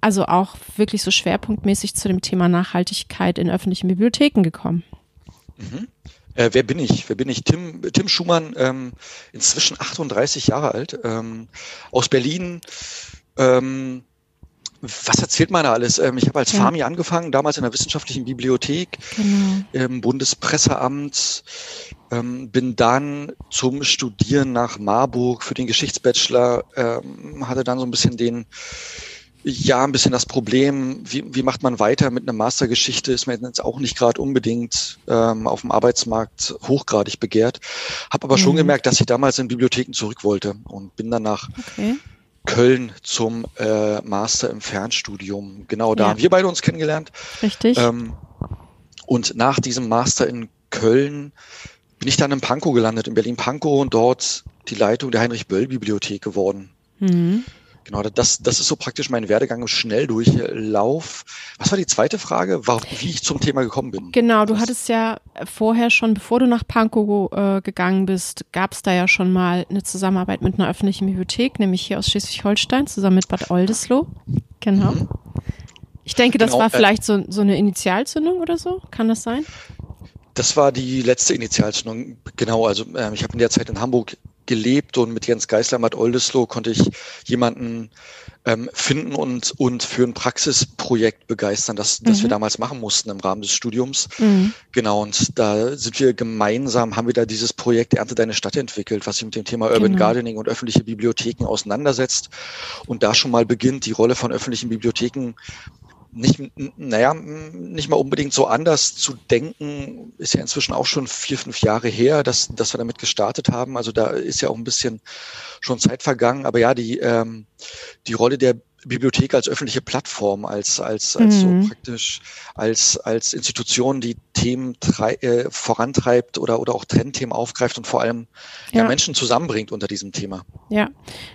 also auch wirklich so schwerpunktmäßig zu dem Thema Nachhaltigkeit in öffentlichen Bibliotheken gekommen? Mhm. Äh, wer bin ich? Wer bin ich? Tim, Tim Schumann, ähm, inzwischen 38 Jahre alt, ähm, aus Berlin. Ähm, was erzählt man da alles? Ähm, ich habe als ja. Fami angefangen, damals in der wissenschaftlichen Bibliothek genau. im Bundespresseamt, ähm, bin dann zum Studieren nach Marburg für den Geschichtsbachelor, ähm, hatte dann so ein bisschen den ja, ein bisschen das Problem, wie, wie macht man weiter mit einer Mastergeschichte, ist man jetzt auch nicht gerade unbedingt ähm, auf dem Arbeitsmarkt hochgradig begehrt. Habe aber mhm. schon gemerkt, dass ich damals in Bibliotheken zurück wollte und bin dann nach okay. Köln zum äh, Master im Fernstudium. Genau, da ja. haben wir beide uns kennengelernt. Richtig. Ähm, und nach diesem Master in Köln bin ich dann in Pankow gelandet, in Berlin-Pankow und dort die Leitung der Heinrich-Böll-Bibliothek geworden. Mhm. Genau, das, das ist so praktisch mein Werdegang im Schnelldurchlauf. Was war die zweite Frage, war, wie ich zum Thema gekommen bin? Genau, du das hattest ja vorher schon, bevor du nach Pankow äh, gegangen bist, gab es da ja schon mal eine Zusammenarbeit mit einer öffentlichen Bibliothek, nämlich hier aus Schleswig-Holstein, zusammen mit Bad Oldesloe. Genau. Mhm. Ich denke, das genau, war äh, vielleicht so, so eine Initialzündung oder so. Kann das sein? Das war die letzte Initialzündung, genau. Also äh, ich habe in der Zeit in Hamburg gelebt und mit Jens Geisler, Matt Oldesloe konnte ich jemanden ähm, finden und, und für ein Praxisprojekt begeistern, das, das wir mhm. damals machen mussten im Rahmen des Studiums. Mhm. Genau, und da sind wir gemeinsam, haben wir da dieses Projekt Ernte deine Stadt entwickelt, was sich mit dem Thema Urban genau. Gardening und öffentliche Bibliotheken auseinandersetzt und da schon mal beginnt, die Rolle von öffentlichen Bibliotheken nicht, naja, nicht mal unbedingt so anders zu denken, ist ja inzwischen auch schon vier, fünf Jahre her, dass, dass wir damit gestartet haben. Also da ist ja auch ein bisschen schon Zeit vergangen. Aber ja, die, ähm, die Rolle der Bibliothek als öffentliche Plattform, als, als, als mhm. so praktisch, als, als Institution, die Themen äh, vorantreibt oder, oder auch Trendthemen aufgreift und vor allem ja. ja Menschen zusammenbringt unter diesem Thema. Ja,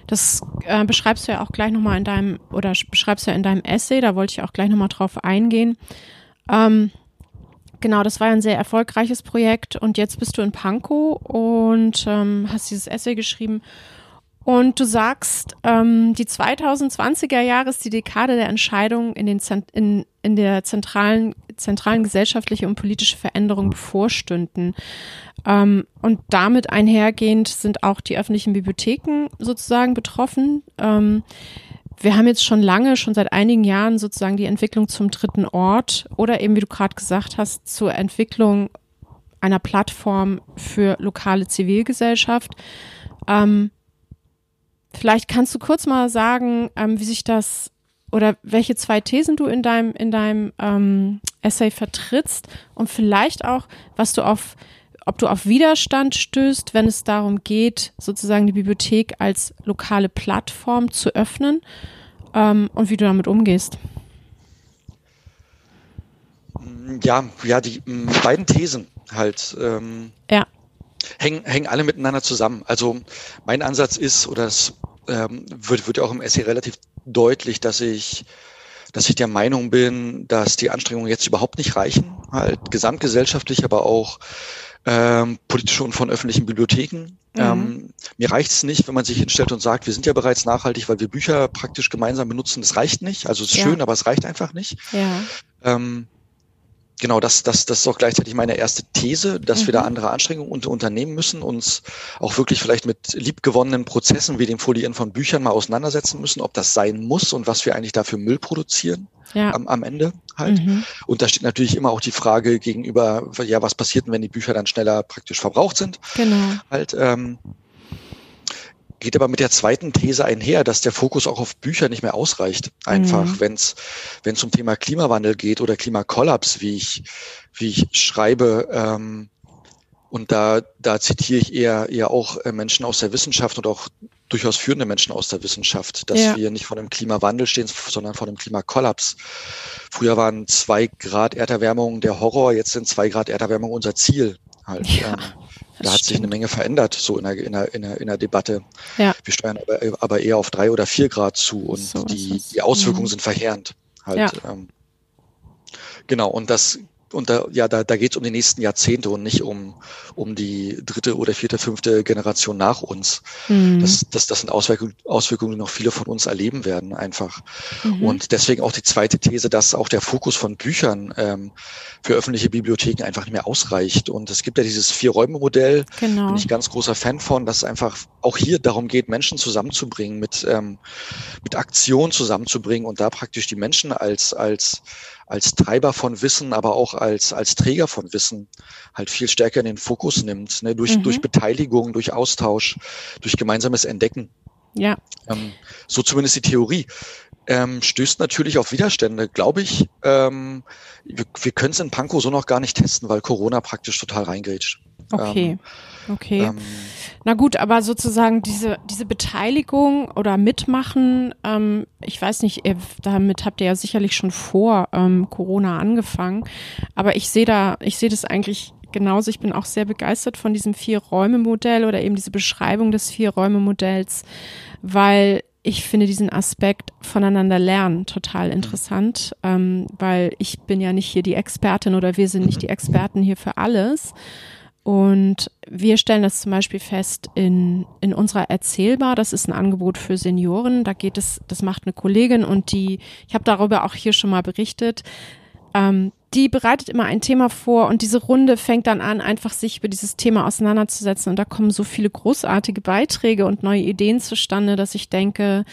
das äh, beschreibst du ja auch gleich nochmal in deinem, oder beschreibst du ja in deinem Essay, da wollte ich auch gleich nochmal drauf eingehen. Ähm, Genau, das war ein sehr erfolgreiches Projekt und jetzt bist du in Pankow und ähm, hast dieses Essay geschrieben und du sagst, ähm, die 2020er Jahre ist die Dekade der Entscheidungen in, den in, in der zentralen, zentralen gesellschaftliche und politische Veränderung bevorstünden. Ähm, und damit einhergehend sind auch die öffentlichen Bibliotheken sozusagen betroffen. Ähm, wir haben jetzt schon lange, schon seit einigen Jahren sozusagen die Entwicklung zum dritten Ort oder eben, wie du gerade gesagt hast, zur Entwicklung einer Plattform für lokale Zivilgesellschaft. Ähm, Vielleicht kannst du kurz mal sagen, ähm, wie sich das oder welche zwei Thesen du in deinem, in deinem ähm, Essay vertrittst und vielleicht auch, was du auf, ob du auf Widerstand stößt, wenn es darum geht, sozusagen die Bibliothek als lokale Plattform zu öffnen ähm, und wie du damit umgehst. Ja, ja, die beiden Thesen halt. Ähm, ja hängen, hängen alle miteinander zusammen. Also mein Ansatz ist, oder es ähm, wird, wird auch im Essay relativ deutlich, dass ich dass ich der Meinung bin, dass die Anstrengungen jetzt überhaupt nicht reichen, halt gesamtgesellschaftlich, aber auch ähm, politische und von öffentlichen Bibliotheken. Mhm. Ähm, mir reicht es nicht, wenn man sich hinstellt und sagt, wir sind ja bereits nachhaltig, weil wir Bücher praktisch gemeinsam benutzen. Das reicht nicht. Also es ist ja. schön, aber es reicht einfach nicht. Ja. Ähm, genau, das, das, das ist auch gleichzeitig meine erste These, dass mhm. wir da mhm. andere Anstrengungen unter, unternehmen müssen, uns auch wirklich vielleicht mit liebgewonnenen Prozessen wie dem Folieren von Büchern mal auseinandersetzen müssen, ob das sein muss und was wir eigentlich dafür Müll produzieren ja. am, am Ende halt. Mhm. Und da steht natürlich immer auch die Frage gegenüber, ja, was passiert denn, wenn die Bücher dann schneller praktisch verbraucht sind? Genau. Halt, ähm, geht aber mit der zweiten These einher, dass der Fokus auch auf Bücher nicht mehr ausreicht. Einfach, mhm. wenn es wenn es um Thema Klimawandel geht oder Klimakollaps, wie ich wie ich schreibe. Ähm, und da da zitiere ich eher eher auch äh, Menschen aus der Wissenschaft und auch durchaus führende Menschen aus der Wissenschaft, dass ja. wir nicht vor dem Klimawandel stehen, sondern vor dem Klimakollaps. Früher waren zwei Grad Erderwärmung der Horror, jetzt sind zwei Grad Erderwärmung unser Ziel. Halt. Ja. Ähm, da hat stimmt. sich eine Menge verändert, so in der, in der, in der, in der Debatte. Ja. Wir steuern aber, aber eher auf drei oder vier Grad zu und so die, die Auswirkungen mhm. sind verheerend. Halt, ja. ähm, genau, und das und da, ja, da, da geht es um die nächsten Jahrzehnte und nicht um, um die dritte oder vierte, fünfte Generation nach uns. Mhm. Das, das, das sind Auswirkungen, Auswirkungen, die noch viele von uns erleben werden, einfach. Mhm. Und deswegen auch die zweite These, dass auch der Fokus von Büchern ähm, für öffentliche Bibliotheken einfach nicht mehr ausreicht. Und es gibt ja dieses Vier-Räume-Modell, genau. bin ich ganz großer Fan von, dass es einfach auch hier darum geht, Menschen zusammenzubringen, mit, ähm, mit Aktion zusammenzubringen und da praktisch die Menschen als, als als Treiber von Wissen, aber auch als, als Träger von Wissen halt viel stärker in den Fokus nimmt, ne? durch, mhm. durch Beteiligung, durch Austausch, durch gemeinsames Entdecken. Ja. Ähm, so zumindest die Theorie. Ähm, stößt natürlich auf Widerstände, glaube ich. Ähm, wir, wir können es in Pankow so noch gar nicht testen, weil Corona praktisch total reingrätscht. Okay. Ähm, Okay. Ähm, Na gut, aber sozusagen diese, diese Beteiligung oder Mitmachen, ähm, ich weiß nicht, ihr, damit habt ihr ja sicherlich schon vor ähm, Corona angefangen, aber ich sehe da, ich sehe das eigentlich genauso. Ich bin auch sehr begeistert von diesem Vier-Räume-Modell oder eben diese Beschreibung des Vier-Räume-Modells, weil ich finde diesen Aspekt voneinander lernen total mhm. interessant, ähm, weil ich bin ja nicht hier die Expertin oder wir sind nicht mhm. die Experten hier für alles, und wir stellen das zum Beispiel fest in, in unserer Erzählbar. Das ist ein Angebot für Senioren. Da geht es, das macht eine Kollegin und die, ich habe darüber auch hier schon mal berichtet. Ähm, die bereitet immer ein Thema vor und diese Runde fängt dann an, einfach sich über dieses Thema auseinanderzusetzen. Und da kommen so viele großartige Beiträge und neue Ideen zustande, dass ich denke,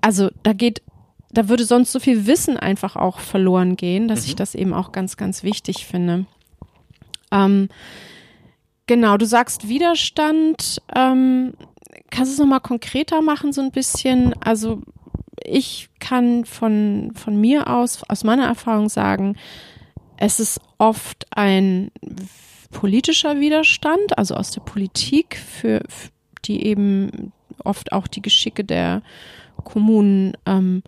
also da geht, da würde sonst so viel Wissen einfach auch verloren gehen, dass mhm. ich das eben auch ganz, ganz wichtig finde. Ähm, Genau, du sagst Widerstand. Ähm, kannst du es nochmal konkreter machen, so ein bisschen? Also ich kann von, von mir aus, aus meiner Erfahrung sagen, es ist oft ein politischer Widerstand, also aus der Politik, für, die eben oft auch die Geschicke der Kommunen ähm,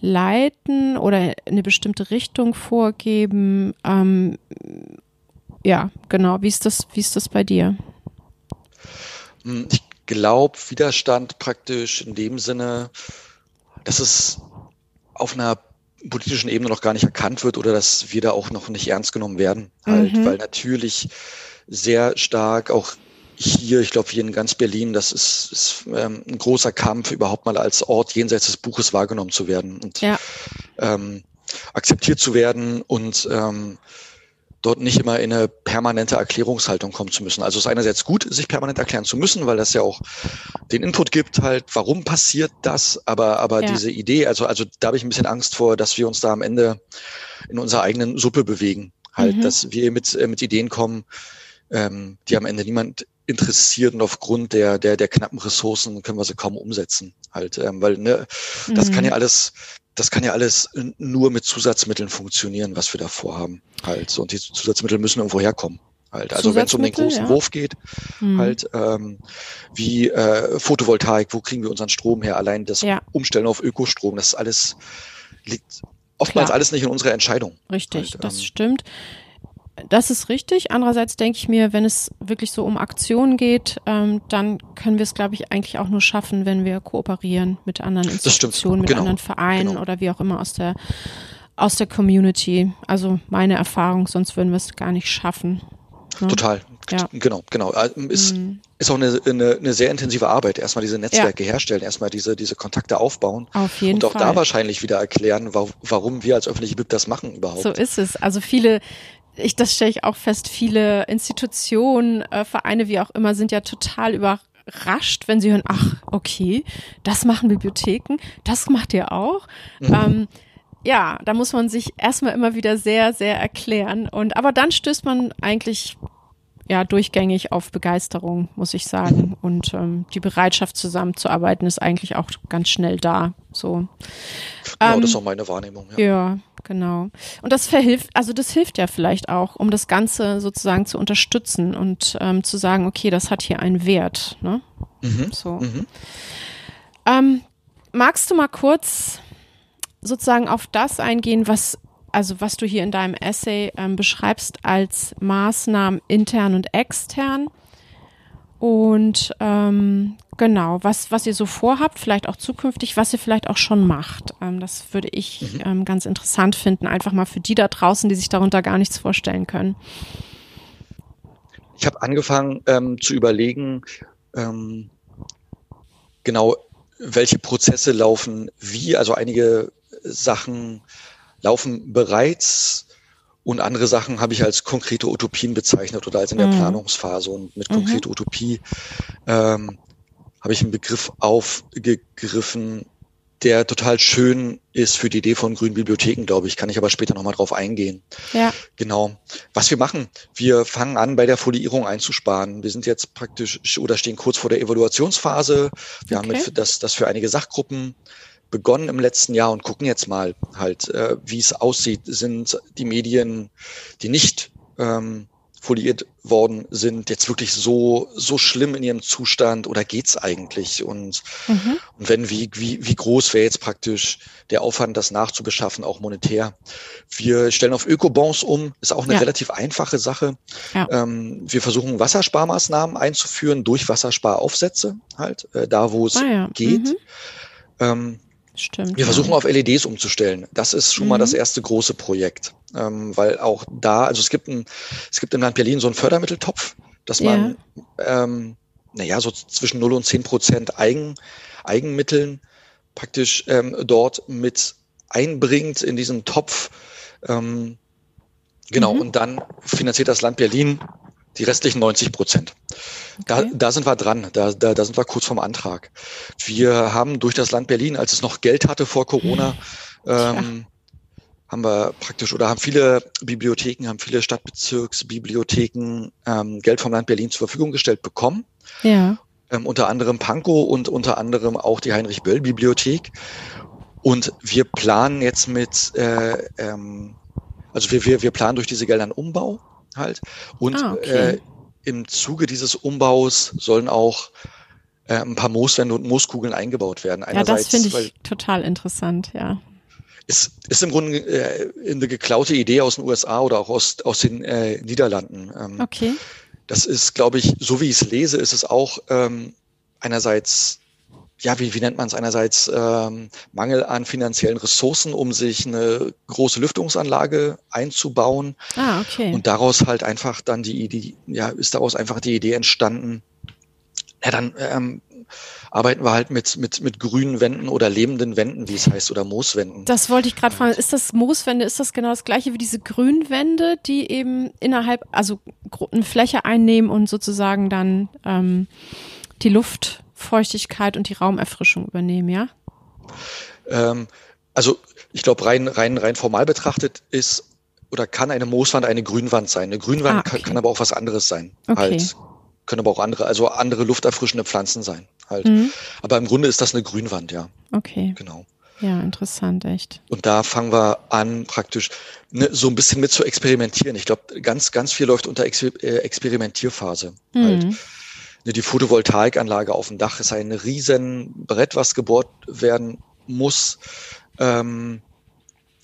leiten oder eine bestimmte Richtung vorgeben. Ähm, ja, genau. Wie ist das, wie ist das bei dir? Hm, ich glaube, Widerstand praktisch in dem Sinne, dass es auf einer politischen Ebene noch gar nicht erkannt wird oder dass wir da auch noch nicht ernst genommen werden. Halt, mhm. weil natürlich sehr stark auch hier, ich glaube hier in ganz Berlin, das ist, ist ähm, ein großer Kampf, überhaupt mal als Ort jenseits des Buches wahrgenommen zu werden und ja. ähm, akzeptiert zu werden und ähm, dort nicht immer in eine permanente Erklärungshaltung kommen zu müssen. Also es ist einerseits gut, sich permanent erklären zu müssen, weil das ja auch den Input gibt, halt, warum passiert das, aber, aber ja. diese Idee, also, also da habe ich ein bisschen Angst vor, dass wir uns da am Ende in unserer eigenen Suppe bewegen. Halt, mhm. dass wir mit, äh, mit Ideen kommen, ähm, die am Ende niemand interessiert und aufgrund der, der, der knappen Ressourcen können wir sie kaum umsetzen. Halt, ähm, weil ne, das mhm. kann ja alles, das kann ja alles nur mit Zusatzmitteln funktionieren, was wir da vorhaben. Halt. Und die Zusatzmittel müssen irgendwo herkommen. Halt. Also wenn es um den großen ja. Wurf geht, mhm. halt ähm, wie äh, Photovoltaik, wo kriegen wir unseren Strom her? Allein das ja. Umstellen auf Ökostrom, das alles liegt oftmals Klar. alles nicht in unserer Entscheidung. Richtig, halt, das ähm, stimmt. Das ist richtig. Andererseits denke ich mir, wenn es wirklich so um Aktionen geht, ähm, dann können wir es, glaube ich, eigentlich auch nur schaffen, wenn wir kooperieren mit anderen Institutionen, mit genau. anderen Vereinen genau. oder wie auch immer aus der aus der Community. Also meine Erfahrung, sonst würden wir es gar nicht schaffen. Ne? Total. Ja. Genau, genau. Äh, ist, mhm. ist auch eine, eine, eine, sehr intensive Arbeit. Erstmal diese Netzwerke ja. herstellen, erstmal diese, diese Kontakte aufbauen. Auf jeden Und auch Fall. da wahrscheinlich wieder erklären, warum wir als öffentliche BIP das machen überhaupt. So ist es. Also viele, ich, das stelle ich auch fest, viele Institutionen, äh, Vereine, wie auch immer, sind ja total überrascht, wenn sie hören, ach, okay, das machen Bibliotheken, das macht ihr auch. Mhm. Ähm, ja, da muss man sich erstmal immer wieder sehr, sehr erklären. Und aber dann stößt man eigentlich ja durchgängig auf Begeisterung, muss ich sagen. Und ähm, die Bereitschaft zusammenzuarbeiten ist eigentlich auch ganz schnell da. So. Genau, ähm, das ist auch meine Wahrnehmung. Ja. ja, genau. Und das verhilft, also das hilft ja vielleicht auch, um das Ganze sozusagen zu unterstützen und ähm, zu sagen, okay, das hat hier einen Wert. Ne? Mhm. So. Mhm. Ähm, magst du mal kurz sozusagen auf das eingehen, was also was du hier in deinem Essay ähm, beschreibst als Maßnahmen intern und extern. Und ähm, genau, was, was ihr so vorhabt, vielleicht auch zukünftig, was ihr vielleicht auch schon macht. Ähm, das würde ich mhm. ähm, ganz interessant finden, einfach mal für die da draußen, die sich darunter gar nichts vorstellen können. Ich habe angefangen ähm, zu überlegen, ähm, genau, welche Prozesse laufen wie. Also einige Sachen laufen bereits und andere Sachen habe ich als konkrete Utopien bezeichnet oder als in der mhm. Planungsphase. Und mit konkrete mhm. Utopie ähm, habe ich einen Begriff aufgegriffen, der total schön ist für die Idee von grünen Bibliotheken, glaube ich. Kann ich aber später nochmal drauf eingehen. Ja. Genau. Was wir machen, wir fangen an, bei der Foliierung einzusparen. Wir sind jetzt praktisch oder stehen kurz vor der Evaluationsphase. Wir okay. haben das, das für einige Sachgruppen begonnen im letzten Jahr und gucken jetzt mal halt, äh, wie es aussieht. Sind die Medien, die nicht ähm, foliert worden sind, jetzt wirklich so so schlimm in ihrem Zustand oder geht's eigentlich? Und, mhm. und wenn wie wie wie groß wäre jetzt praktisch der Aufwand, das nachzubeschaffen, auch monetär? Wir stellen auf Ökobonds um, ist auch eine ja. relativ einfache Sache. Ja. Ähm, wir versuchen Wassersparmaßnahmen einzuführen durch Wassersparaufsätze halt, äh, da wo es ah, ja. geht. Mhm. Ähm, Stimmt. Wir versuchen auf LEDs umzustellen. Das ist schon mhm. mal das mhm. erste große Projekt, ähm, weil auch da, also es gibt ein, es gibt im Land Berlin so einen Fördermitteltopf, dass man, ja. ähm, naja, so zwischen 0 und 10 Prozent Eigen, Eigenmitteln praktisch ähm, dort mit einbringt in diesen Topf. Ähm, genau, mhm. und dann finanziert das Land Berlin die restlichen 90 Prozent. Da, okay. da sind wir dran, da, da, da sind wir kurz vorm Antrag. Wir haben durch das Land Berlin, als es noch Geld hatte vor Corona, ähm, haben wir praktisch oder haben viele Bibliotheken, haben viele Stadtbezirksbibliotheken ähm, Geld vom Land Berlin zur Verfügung gestellt bekommen. Ja. Ähm, unter anderem Pankow und unter anderem auch die Heinrich-Böll-Bibliothek. Und wir planen jetzt mit, äh, ähm, also wir, wir, wir planen durch diese Gelder einen Umbau halt. Und ah, okay. äh, im Zuge dieses Umbaus sollen auch äh, ein paar Mooswände und Mooskugeln eingebaut werden. Einerseits, ja, das finde ich total interessant, ja. Ist, ist im Grunde äh, eine geklaute Idee aus den USA oder auch aus, aus den äh, Niederlanden. Ähm, okay. Das ist, glaube ich, so wie ich es lese, ist es auch ähm, einerseits ja, wie, wie nennt man es einerseits, ähm, Mangel an finanziellen Ressourcen, um sich eine große Lüftungsanlage einzubauen. Ah, okay. Und daraus halt einfach dann die Idee, ja, ist daraus einfach die Idee entstanden, ja, dann ähm, arbeiten wir halt mit, mit, mit grünen Wänden oder lebenden Wänden, wie es heißt, oder Mooswänden. Das wollte ich gerade fragen. Ist das Mooswände, ist das genau das gleiche wie diese Grünwände, die eben innerhalb, also eine Fläche einnehmen und sozusagen dann ähm, die Luft Feuchtigkeit und die Raumerfrischung übernehmen, ja? Ähm, also ich glaube, rein, rein, rein formal betrachtet ist oder kann eine Mooswand eine Grünwand sein. Eine Grünwand ah, okay. kann, kann, aber auch was anderes sein. Okay. Halt, können aber auch andere, also andere lufterfrischende Pflanzen sein. Halt. Mhm. Aber im Grunde ist das eine Grünwand, ja. Okay. Genau. Ja, interessant, echt. Und da fangen wir an, praktisch ne, so ein bisschen mit zu experimentieren. Ich glaube, ganz, ganz viel läuft unter Exper äh, Experimentierphase. Mhm. Halt die Photovoltaikanlage auf dem Dach ist ein riesen Brett, was gebohrt werden muss. Ähm,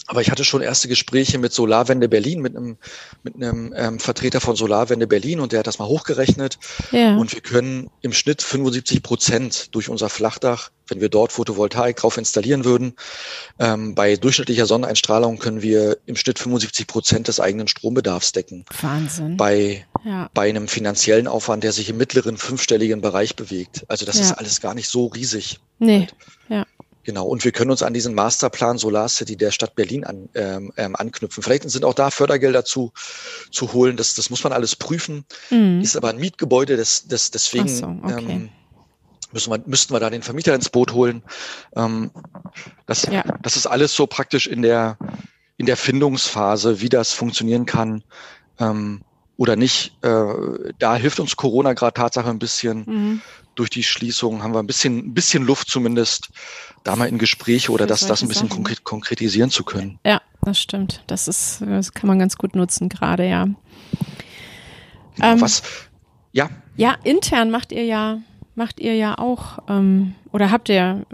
aber ich hatte schon erste Gespräche mit Solarwende Berlin, mit einem, mit einem ähm, Vertreter von Solarwende Berlin und der hat das mal hochgerechnet. Ja. Und wir können im Schnitt 75 Prozent durch unser Flachdach, wenn wir dort Photovoltaik drauf installieren würden, ähm, bei durchschnittlicher Sonneneinstrahlung können wir im Schnitt 75 Prozent des eigenen Strombedarfs decken. Wahnsinn. Bei, ja. bei einem finanziellen Aufwand, der sich im mittleren fünfstelligen Bereich bewegt. Also das ja. ist alles gar nicht so riesig. Nee. Halt. Ja. Genau, und wir können uns an diesen Masterplan Solar City der Stadt Berlin an, ähm, ähm, anknüpfen. Vielleicht sind auch da Fördergelder zu, zu holen. Das, das muss man alles prüfen. Mhm. Ist aber ein Mietgebäude, das, das, deswegen so, okay. ähm, müssen wir, müssten wir da den Vermieter ins Boot holen. Ähm, das, ja. das ist alles so praktisch in der, in der Findungsphase, wie das funktionieren kann. Ähm, oder nicht. Äh, da hilft uns Corona gerade Tatsache ein bisschen. Mhm. Durch die Schließung haben wir ein bisschen, ein bisschen Luft zumindest, da mal in Gespräche oder das, das ein bisschen konkret, konkretisieren zu können. Ja, das stimmt. Das ist, das kann man ganz gut nutzen gerade, ja. Ähm, Was? Ja. Ja, intern macht ihr ja, macht ihr ja auch, ähm, oder habt ihr,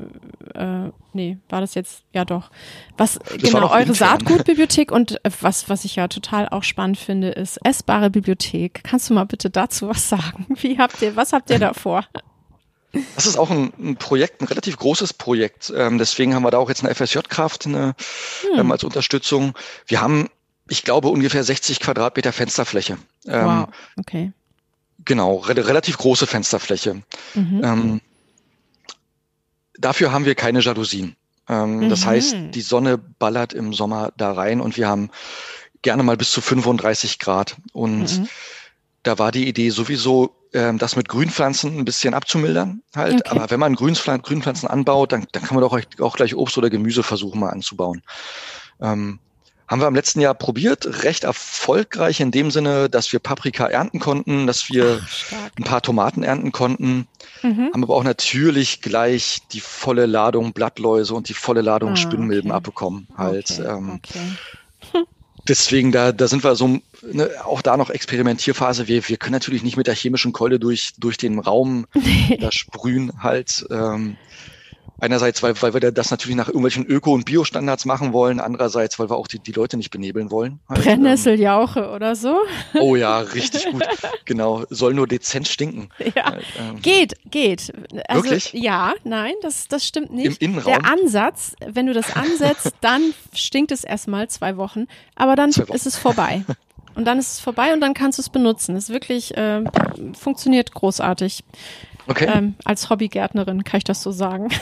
äh, nee, war das jetzt, ja doch. Was, das genau, eure. Saatgutbibliothek und äh, was, was ich ja total auch spannend finde, ist essbare Bibliothek. Kannst du mal bitte dazu was sagen? Wie habt ihr, was habt ihr da vor? Das ist auch ein, ein, Projekt, ein relativ großes Projekt. Ähm, deswegen haben wir da auch jetzt eine FSJ-Kraft eine, hm. ähm, als Unterstützung. Wir haben, ich glaube, ungefähr 60 Quadratmeter Fensterfläche. Ähm, wow, okay. Genau, re relativ große Fensterfläche. Mhm. Dafür haben wir keine Jalousien. Ähm, mhm. Das heißt, die Sonne ballert im Sommer da rein und wir haben gerne mal bis zu 35 Grad. Und mhm. da war die Idee sowieso, ähm, das mit Grünpflanzen ein bisschen abzumildern halt. Okay. Aber wenn man Grünpflanzen, Grünpflanzen anbaut, dann, dann kann man doch auch gleich Obst oder Gemüse versuchen mal anzubauen. Ähm, haben wir im letzten Jahr probiert, recht erfolgreich in dem Sinne, dass wir Paprika ernten konnten, dass wir Ach, ein paar Tomaten ernten konnten, mhm. haben aber auch natürlich gleich die volle Ladung Blattläuse und die volle Ladung ah, Spinnmilben okay. abbekommen. Halt. Okay, ähm, okay. deswegen, da, da sind wir so ne, auch da noch Experimentierphase. Wir, wir können natürlich nicht mit der chemischen Keule durch, durch den Raum da sprühen halt. Ähm, Einerseits, weil, weil wir das natürlich nach irgendwelchen Öko- und Biostandards machen wollen. Andererseits, weil wir auch die, die Leute nicht benebeln wollen. Halt. Brennnesseljauche ähm, oder so? Oh ja, richtig gut. genau. Soll nur dezent stinken. Ja. Halt, ähm, geht, geht. Also, wirklich? Ja, nein, das, das stimmt nicht. Im Innenraum? Der Ansatz, wenn du das ansetzt, dann stinkt es erstmal zwei Wochen. Aber dann ist es vorbei. Und dann ist es vorbei und dann kannst du es benutzen. Es wirklich äh, funktioniert großartig. Okay. Ähm, als Hobbygärtnerin kann ich das so sagen.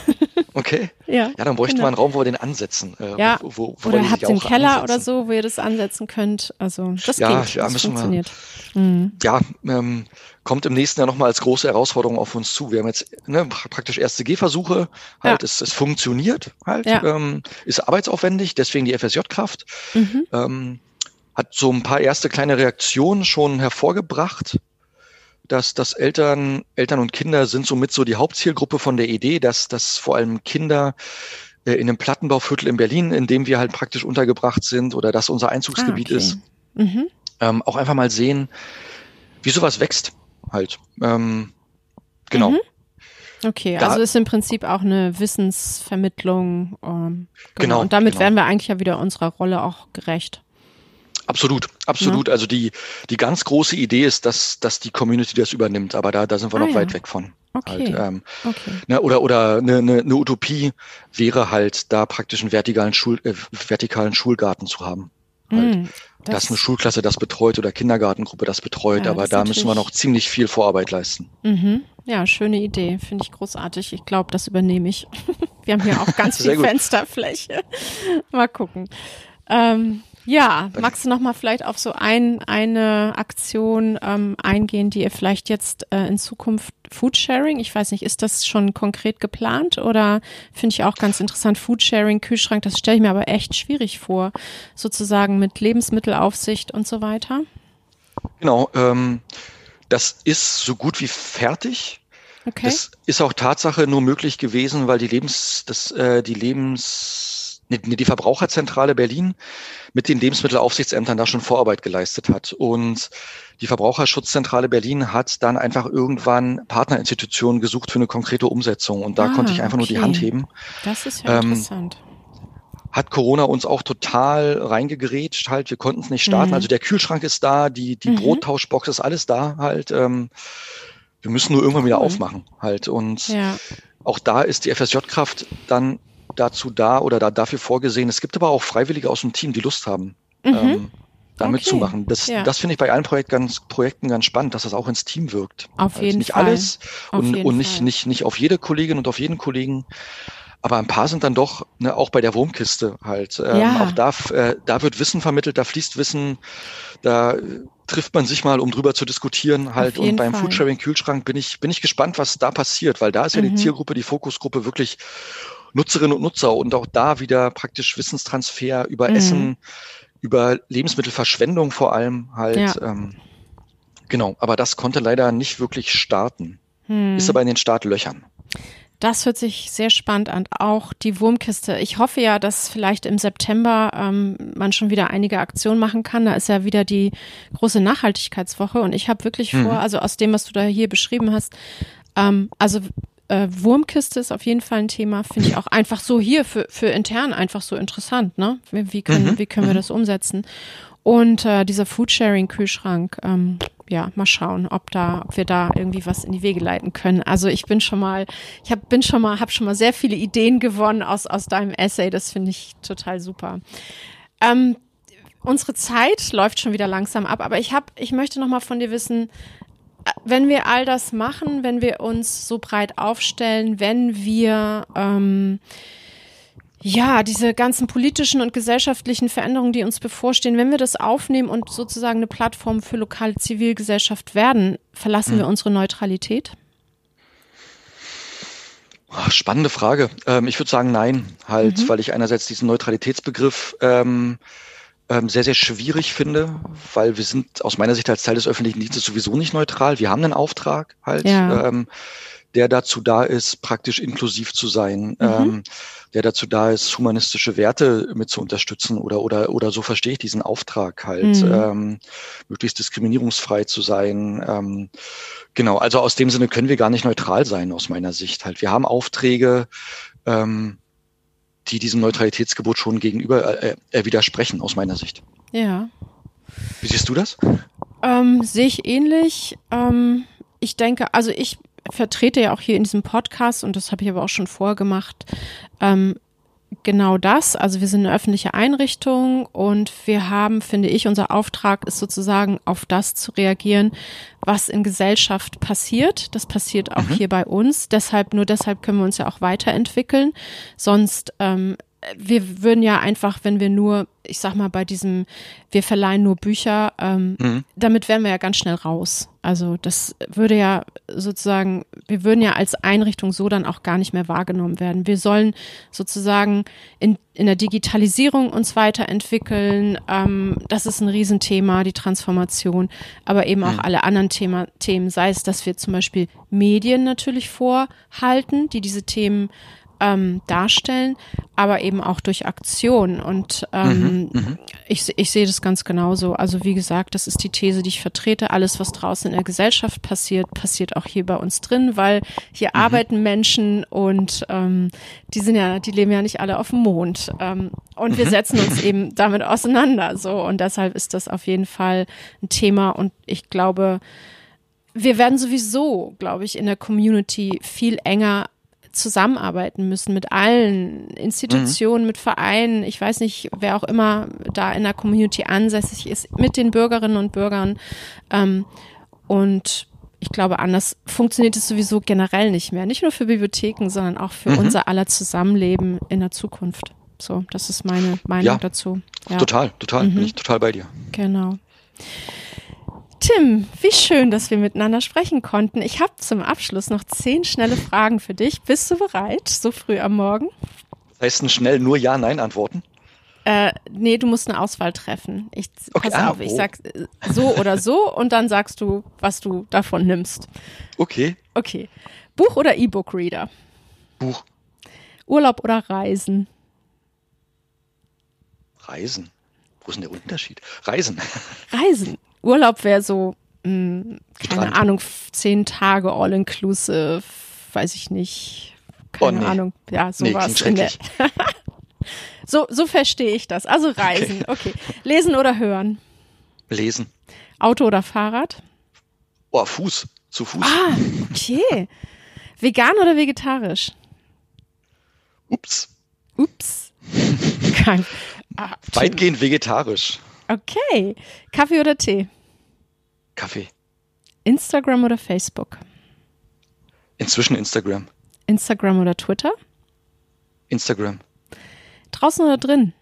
Okay. ja. Ja, dann bräuchten genau. wir einen Raum, wo wir den ansetzen. Äh, ja. Wo, wo, oder habt ihr einen Keller ansetzen. oder so, wo ihr das ansetzen könnt. Also das ja, geht. Ja, das müssen funktioniert. Wir, mhm. Ja, ähm, kommt im nächsten Jahr nochmal als große Herausforderung auf uns zu. Wir haben jetzt ne, praktisch erste Gehversuche. Halt, ja. es, es funktioniert halt. Ja. Ähm, ist arbeitsaufwendig, deswegen die FSJ-Kraft. Mhm. Ähm, hat so ein paar erste kleine Reaktionen schon hervorgebracht dass, dass Eltern, Eltern und Kinder sind somit so die Hauptzielgruppe von der Idee, dass, dass vor allem Kinder äh, in einem Plattenbauviertel in Berlin, in dem wir halt praktisch untergebracht sind oder das unser Einzugsgebiet ah, okay. ist, mhm. ähm, auch einfach mal sehen, wie sowas wächst halt. Ähm, genau. Mhm. Okay, da, also ist im Prinzip auch eine Wissensvermittlung. Ähm, genau, genau, Und damit genau. werden wir eigentlich ja wieder unserer Rolle auch gerecht. Absolut, absolut. Ja. Also die, die ganz große Idee ist, dass, dass die Community das übernimmt, aber da, da sind wir ah, noch ja. weit weg von. Okay. Halt, ähm, okay. Ne, oder oder eine, eine, eine Utopie wäre halt, da praktisch einen vertikalen, Schul, äh, vertikalen Schulgarten zu haben. Halt. Mm, das dass eine Schulklasse das betreut oder Kindergartengruppe das betreut, ja, aber das da müssen wir noch ziemlich viel Vorarbeit leisten. Mhm. Ja, schöne Idee, finde ich großartig. Ich glaube, das übernehme ich. wir haben hier auch ganz viel Fensterfläche. Mal gucken. Ähm, ja, magst du noch mal vielleicht auf so ein, eine Aktion ähm, eingehen, die ihr vielleicht jetzt äh, in Zukunft Foodsharing, ich weiß nicht, ist das schon konkret geplant oder finde ich auch ganz interessant, Foodsharing, Kühlschrank, das stelle ich mir aber echt schwierig vor, sozusagen mit Lebensmittelaufsicht und so weiter? Genau, ähm, das ist so gut wie fertig. Okay. Das ist auch Tatsache nur möglich gewesen, weil die Lebens, das, äh, die Lebens die Verbraucherzentrale Berlin mit den Lebensmittelaufsichtsämtern da schon Vorarbeit geleistet hat. Und die Verbraucherschutzzentrale Berlin hat dann einfach irgendwann Partnerinstitutionen gesucht für eine konkrete Umsetzung. Und da ah, konnte ich einfach okay. nur die Hand heben. Das ist ja ähm, interessant. Hat Corona uns auch total reingegrätscht halt. Wir konnten es nicht starten. Mhm. Also der Kühlschrank ist da, die, die mhm. Brottauschbox ist alles da halt. Ähm, wir müssen nur irgendwann wieder aufmachen halt. Und ja. auch da ist die FSJ-Kraft dann dazu da oder da dafür vorgesehen. Es gibt aber auch Freiwillige aus dem Team, die Lust haben, mhm. ähm, da okay. mitzumachen. Das, ja. das finde ich bei allen Projekt ganz, Projekten ganz spannend, dass das auch ins Team wirkt. Auf also jeden nicht Fall. Nicht alles und, und nicht, nicht, nicht auf jede Kollegin und auf jeden Kollegen. Aber ein paar sind dann doch, ne, auch bei der Wurmkiste halt. Ähm, ja. Auch da, äh, da wird Wissen vermittelt, da fließt Wissen, da trifft man sich mal, um drüber zu diskutieren halt. Und beim Fall. Foodsharing Kühlschrank bin ich, bin ich gespannt, was da passiert, weil da ist ja mhm. die Zielgruppe, die Fokusgruppe wirklich Nutzerinnen und Nutzer und auch da wieder praktisch Wissenstransfer über mhm. Essen, über Lebensmittelverschwendung vor allem halt. Ja. Ähm, Genau, aber das konnte leider nicht wirklich starten. Hm. Ist aber in den Startlöchern. Das hört sich sehr spannend an. Auch die Wurmkiste. Ich hoffe ja, dass vielleicht im September ähm, man schon wieder einige Aktionen machen kann. Da ist ja wieder die große Nachhaltigkeitswoche und ich habe wirklich vor, mhm. also aus dem, was du da hier beschrieben hast, ähm, also äh, Wurmkiste ist auf jeden Fall ein Thema, finde ich auch einfach so hier für, für intern einfach so interessant, ne? Wie, wie können, mhm. wie können wir mhm. das umsetzen? Und äh, dieser Foodsharing-Kühlschrank, ähm, ja, mal schauen, ob da, ob wir da irgendwie was in die Wege leiten können. Also ich bin schon mal, ich hab, bin schon mal, habe schon mal sehr viele Ideen gewonnen aus aus deinem Essay. Das finde ich total super. Ähm, unsere Zeit läuft schon wieder langsam ab, aber ich habe, ich möchte noch mal von dir wissen, wenn wir all das machen, wenn wir uns so breit aufstellen, wenn wir ähm, ja, diese ganzen politischen und gesellschaftlichen Veränderungen, die uns bevorstehen, wenn wir das aufnehmen und sozusagen eine Plattform für lokale Zivilgesellschaft werden, verlassen mhm. wir unsere Neutralität? Spannende Frage. Ähm, ich würde sagen, nein, halt, mhm. weil ich einerseits diesen Neutralitätsbegriff ähm, sehr, sehr schwierig finde, weil wir sind aus meiner Sicht als Teil des öffentlichen Dienstes sowieso nicht neutral. Wir haben einen Auftrag halt. Ja. Ähm, der dazu da ist, praktisch inklusiv zu sein, mhm. ähm, der dazu da ist, humanistische Werte mit zu unterstützen oder oder oder so verstehe ich diesen Auftrag halt, mhm. ähm, möglichst diskriminierungsfrei zu sein. Ähm, genau, also aus dem Sinne können wir gar nicht neutral sein aus meiner Sicht halt. Wir haben Aufträge, ähm, die diesem Neutralitätsgebot schon gegenüber äh, äh, widersprechen aus meiner Sicht. Ja. Wie siehst du das? Ähm, sehe ich ähnlich. Ähm, ich denke, also ich vertrete ja auch hier in diesem Podcast, und das habe ich aber auch schon vorgemacht, ähm, genau das. Also wir sind eine öffentliche Einrichtung und wir haben, finde ich, unser Auftrag ist sozusagen auf das zu reagieren, was in Gesellschaft passiert. Das passiert auch mhm. hier bei uns. Deshalb, nur deshalb können wir uns ja auch weiterentwickeln. Sonst ähm, wir würden ja einfach, wenn wir nur, ich sag mal, bei diesem, wir verleihen nur Bücher, ähm, mhm. damit wären wir ja ganz schnell raus. Also das würde ja sozusagen, wir würden ja als Einrichtung so dann auch gar nicht mehr wahrgenommen werden. Wir sollen sozusagen in, in der Digitalisierung uns weiterentwickeln. Ähm, das ist ein Riesenthema, die Transformation, aber eben auch mhm. alle anderen Thema, Themen, sei es, dass wir zum Beispiel Medien natürlich vorhalten, die diese Themen ähm, darstellen, aber eben auch durch Aktion. Und ähm, mhm, mhm, ich, ich sehe das ganz genauso. Also wie gesagt, das ist die These, die ich vertrete. Alles, was draußen in der Gesellschaft passiert, passiert auch hier bei uns drin, weil hier mhm. arbeiten Menschen und ähm, die sind ja, die leben ja nicht alle auf dem Mond. Ähm, und wir mhm. setzen uns eben damit auseinander. So und deshalb ist das auf jeden Fall ein Thema. Und ich glaube, wir werden sowieso, glaube ich, in der Community viel enger zusammenarbeiten müssen mit allen Institutionen, mhm. mit Vereinen, ich weiß nicht, wer auch immer da in der Community ansässig ist, mit den Bürgerinnen und Bürgern. Ähm, und ich glaube, anders funktioniert es sowieso generell nicht mehr. Nicht nur für Bibliotheken, sondern auch für mhm. unser aller Zusammenleben in der Zukunft. So, das ist meine Meinung ja, dazu. Ja. Total, total, mhm. bin ich total bei dir. Genau. Tim, wie schön, dass wir miteinander sprechen konnten. Ich habe zum Abschluss noch zehn schnelle Fragen für dich. Bist du bereit, so früh am Morgen? Das heißt, schnell nur Ja, Nein antworten? Äh, nee, du musst eine Auswahl treffen. Ich, okay, pass ah, auf, ich oh. sag äh, so oder so und dann sagst du, was du davon nimmst. Okay. Okay. Buch oder E-Book-Reader? Buch. Urlaub oder Reisen? Reisen. Wo ist denn der Unterschied? Reisen. Reisen. Urlaub wäre so, mh, hm, keine Strand. Ahnung, zehn Tage all-inclusive, weiß ich nicht. Keine oh, nee. Ahnung. Ja, sowas. Nee, so, so verstehe ich das. Also Reisen, okay. okay. Lesen oder hören? Lesen. Auto oder Fahrrad? Oh, Fuß. Zu Fuß. Ah, okay. Vegan oder vegetarisch? Ups. Ups. Kein, ah, Weitgehend vegetarisch. Okay. Kaffee oder Tee? Kaffee. Instagram oder Facebook? Inzwischen Instagram. Instagram oder Twitter? Instagram. Draußen oder drin?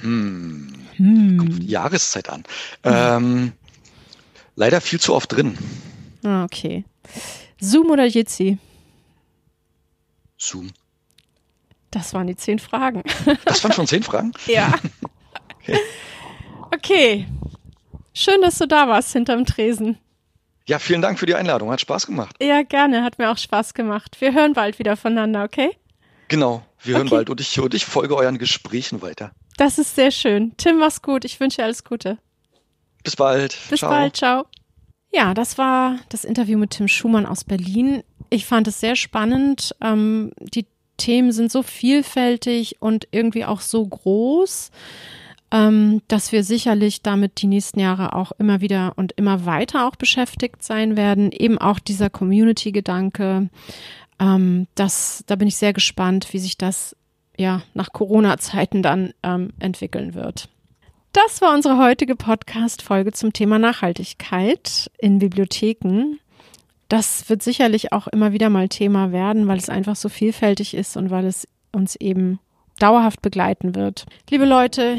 Hm. hm. Kommt die Jahreszeit an. Ähm, leider viel zu oft drin. Ah, okay. Zoom oder Jitsi? Zoom. Das waren die zehn Fragen. Das waren schon zehn Fragen? ja. Okay. okay. Schön, dass du da warst hinterm Tresen. Ja, vielen Dank für die Einladung. Hat Spaß gemacht. Ja, gerne. Hat mir auch Spaß gemacht. Wir hören bald wieder voneinander, okay? Genau, wir hören okay. bald und ich, und ich folge euren Gesprächen weiter. Das ist sehr schön. Tim, mach's gut. Ich wünsche dir alles Gute. Bis bald. Bis ciao. bald. Ciao. Ja, das war das Interview mit Tim Schumann aus Berlin. Ich fand es sehr spannend. Ähm, die Themen sind so vielfältig und irgendwie auch so groß, ähm, dass wir sicherlich damit die nächsten Jahre auch immer wieder und immer weiter auch beschäftigt sein werden. Eben auch dieser Community-Gedanke. Ähm, das, da bin ich sehr gespannt, wie sich das ja nach Corona-Zeiten dann ähm, entwickeln wird. Das war unsere heutige Podcast-Folge zum Thema Nachhaltigkeit in Bibliotheken. Das wird sicherlich auch immer wieder mal Thema werden, weil es einfach so vielfältig ist und weil es uns eben dauerhaft begleiten wird. Liebe Leute,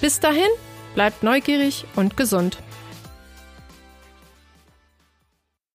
Bis dahin, bleibt neugierig und gesund.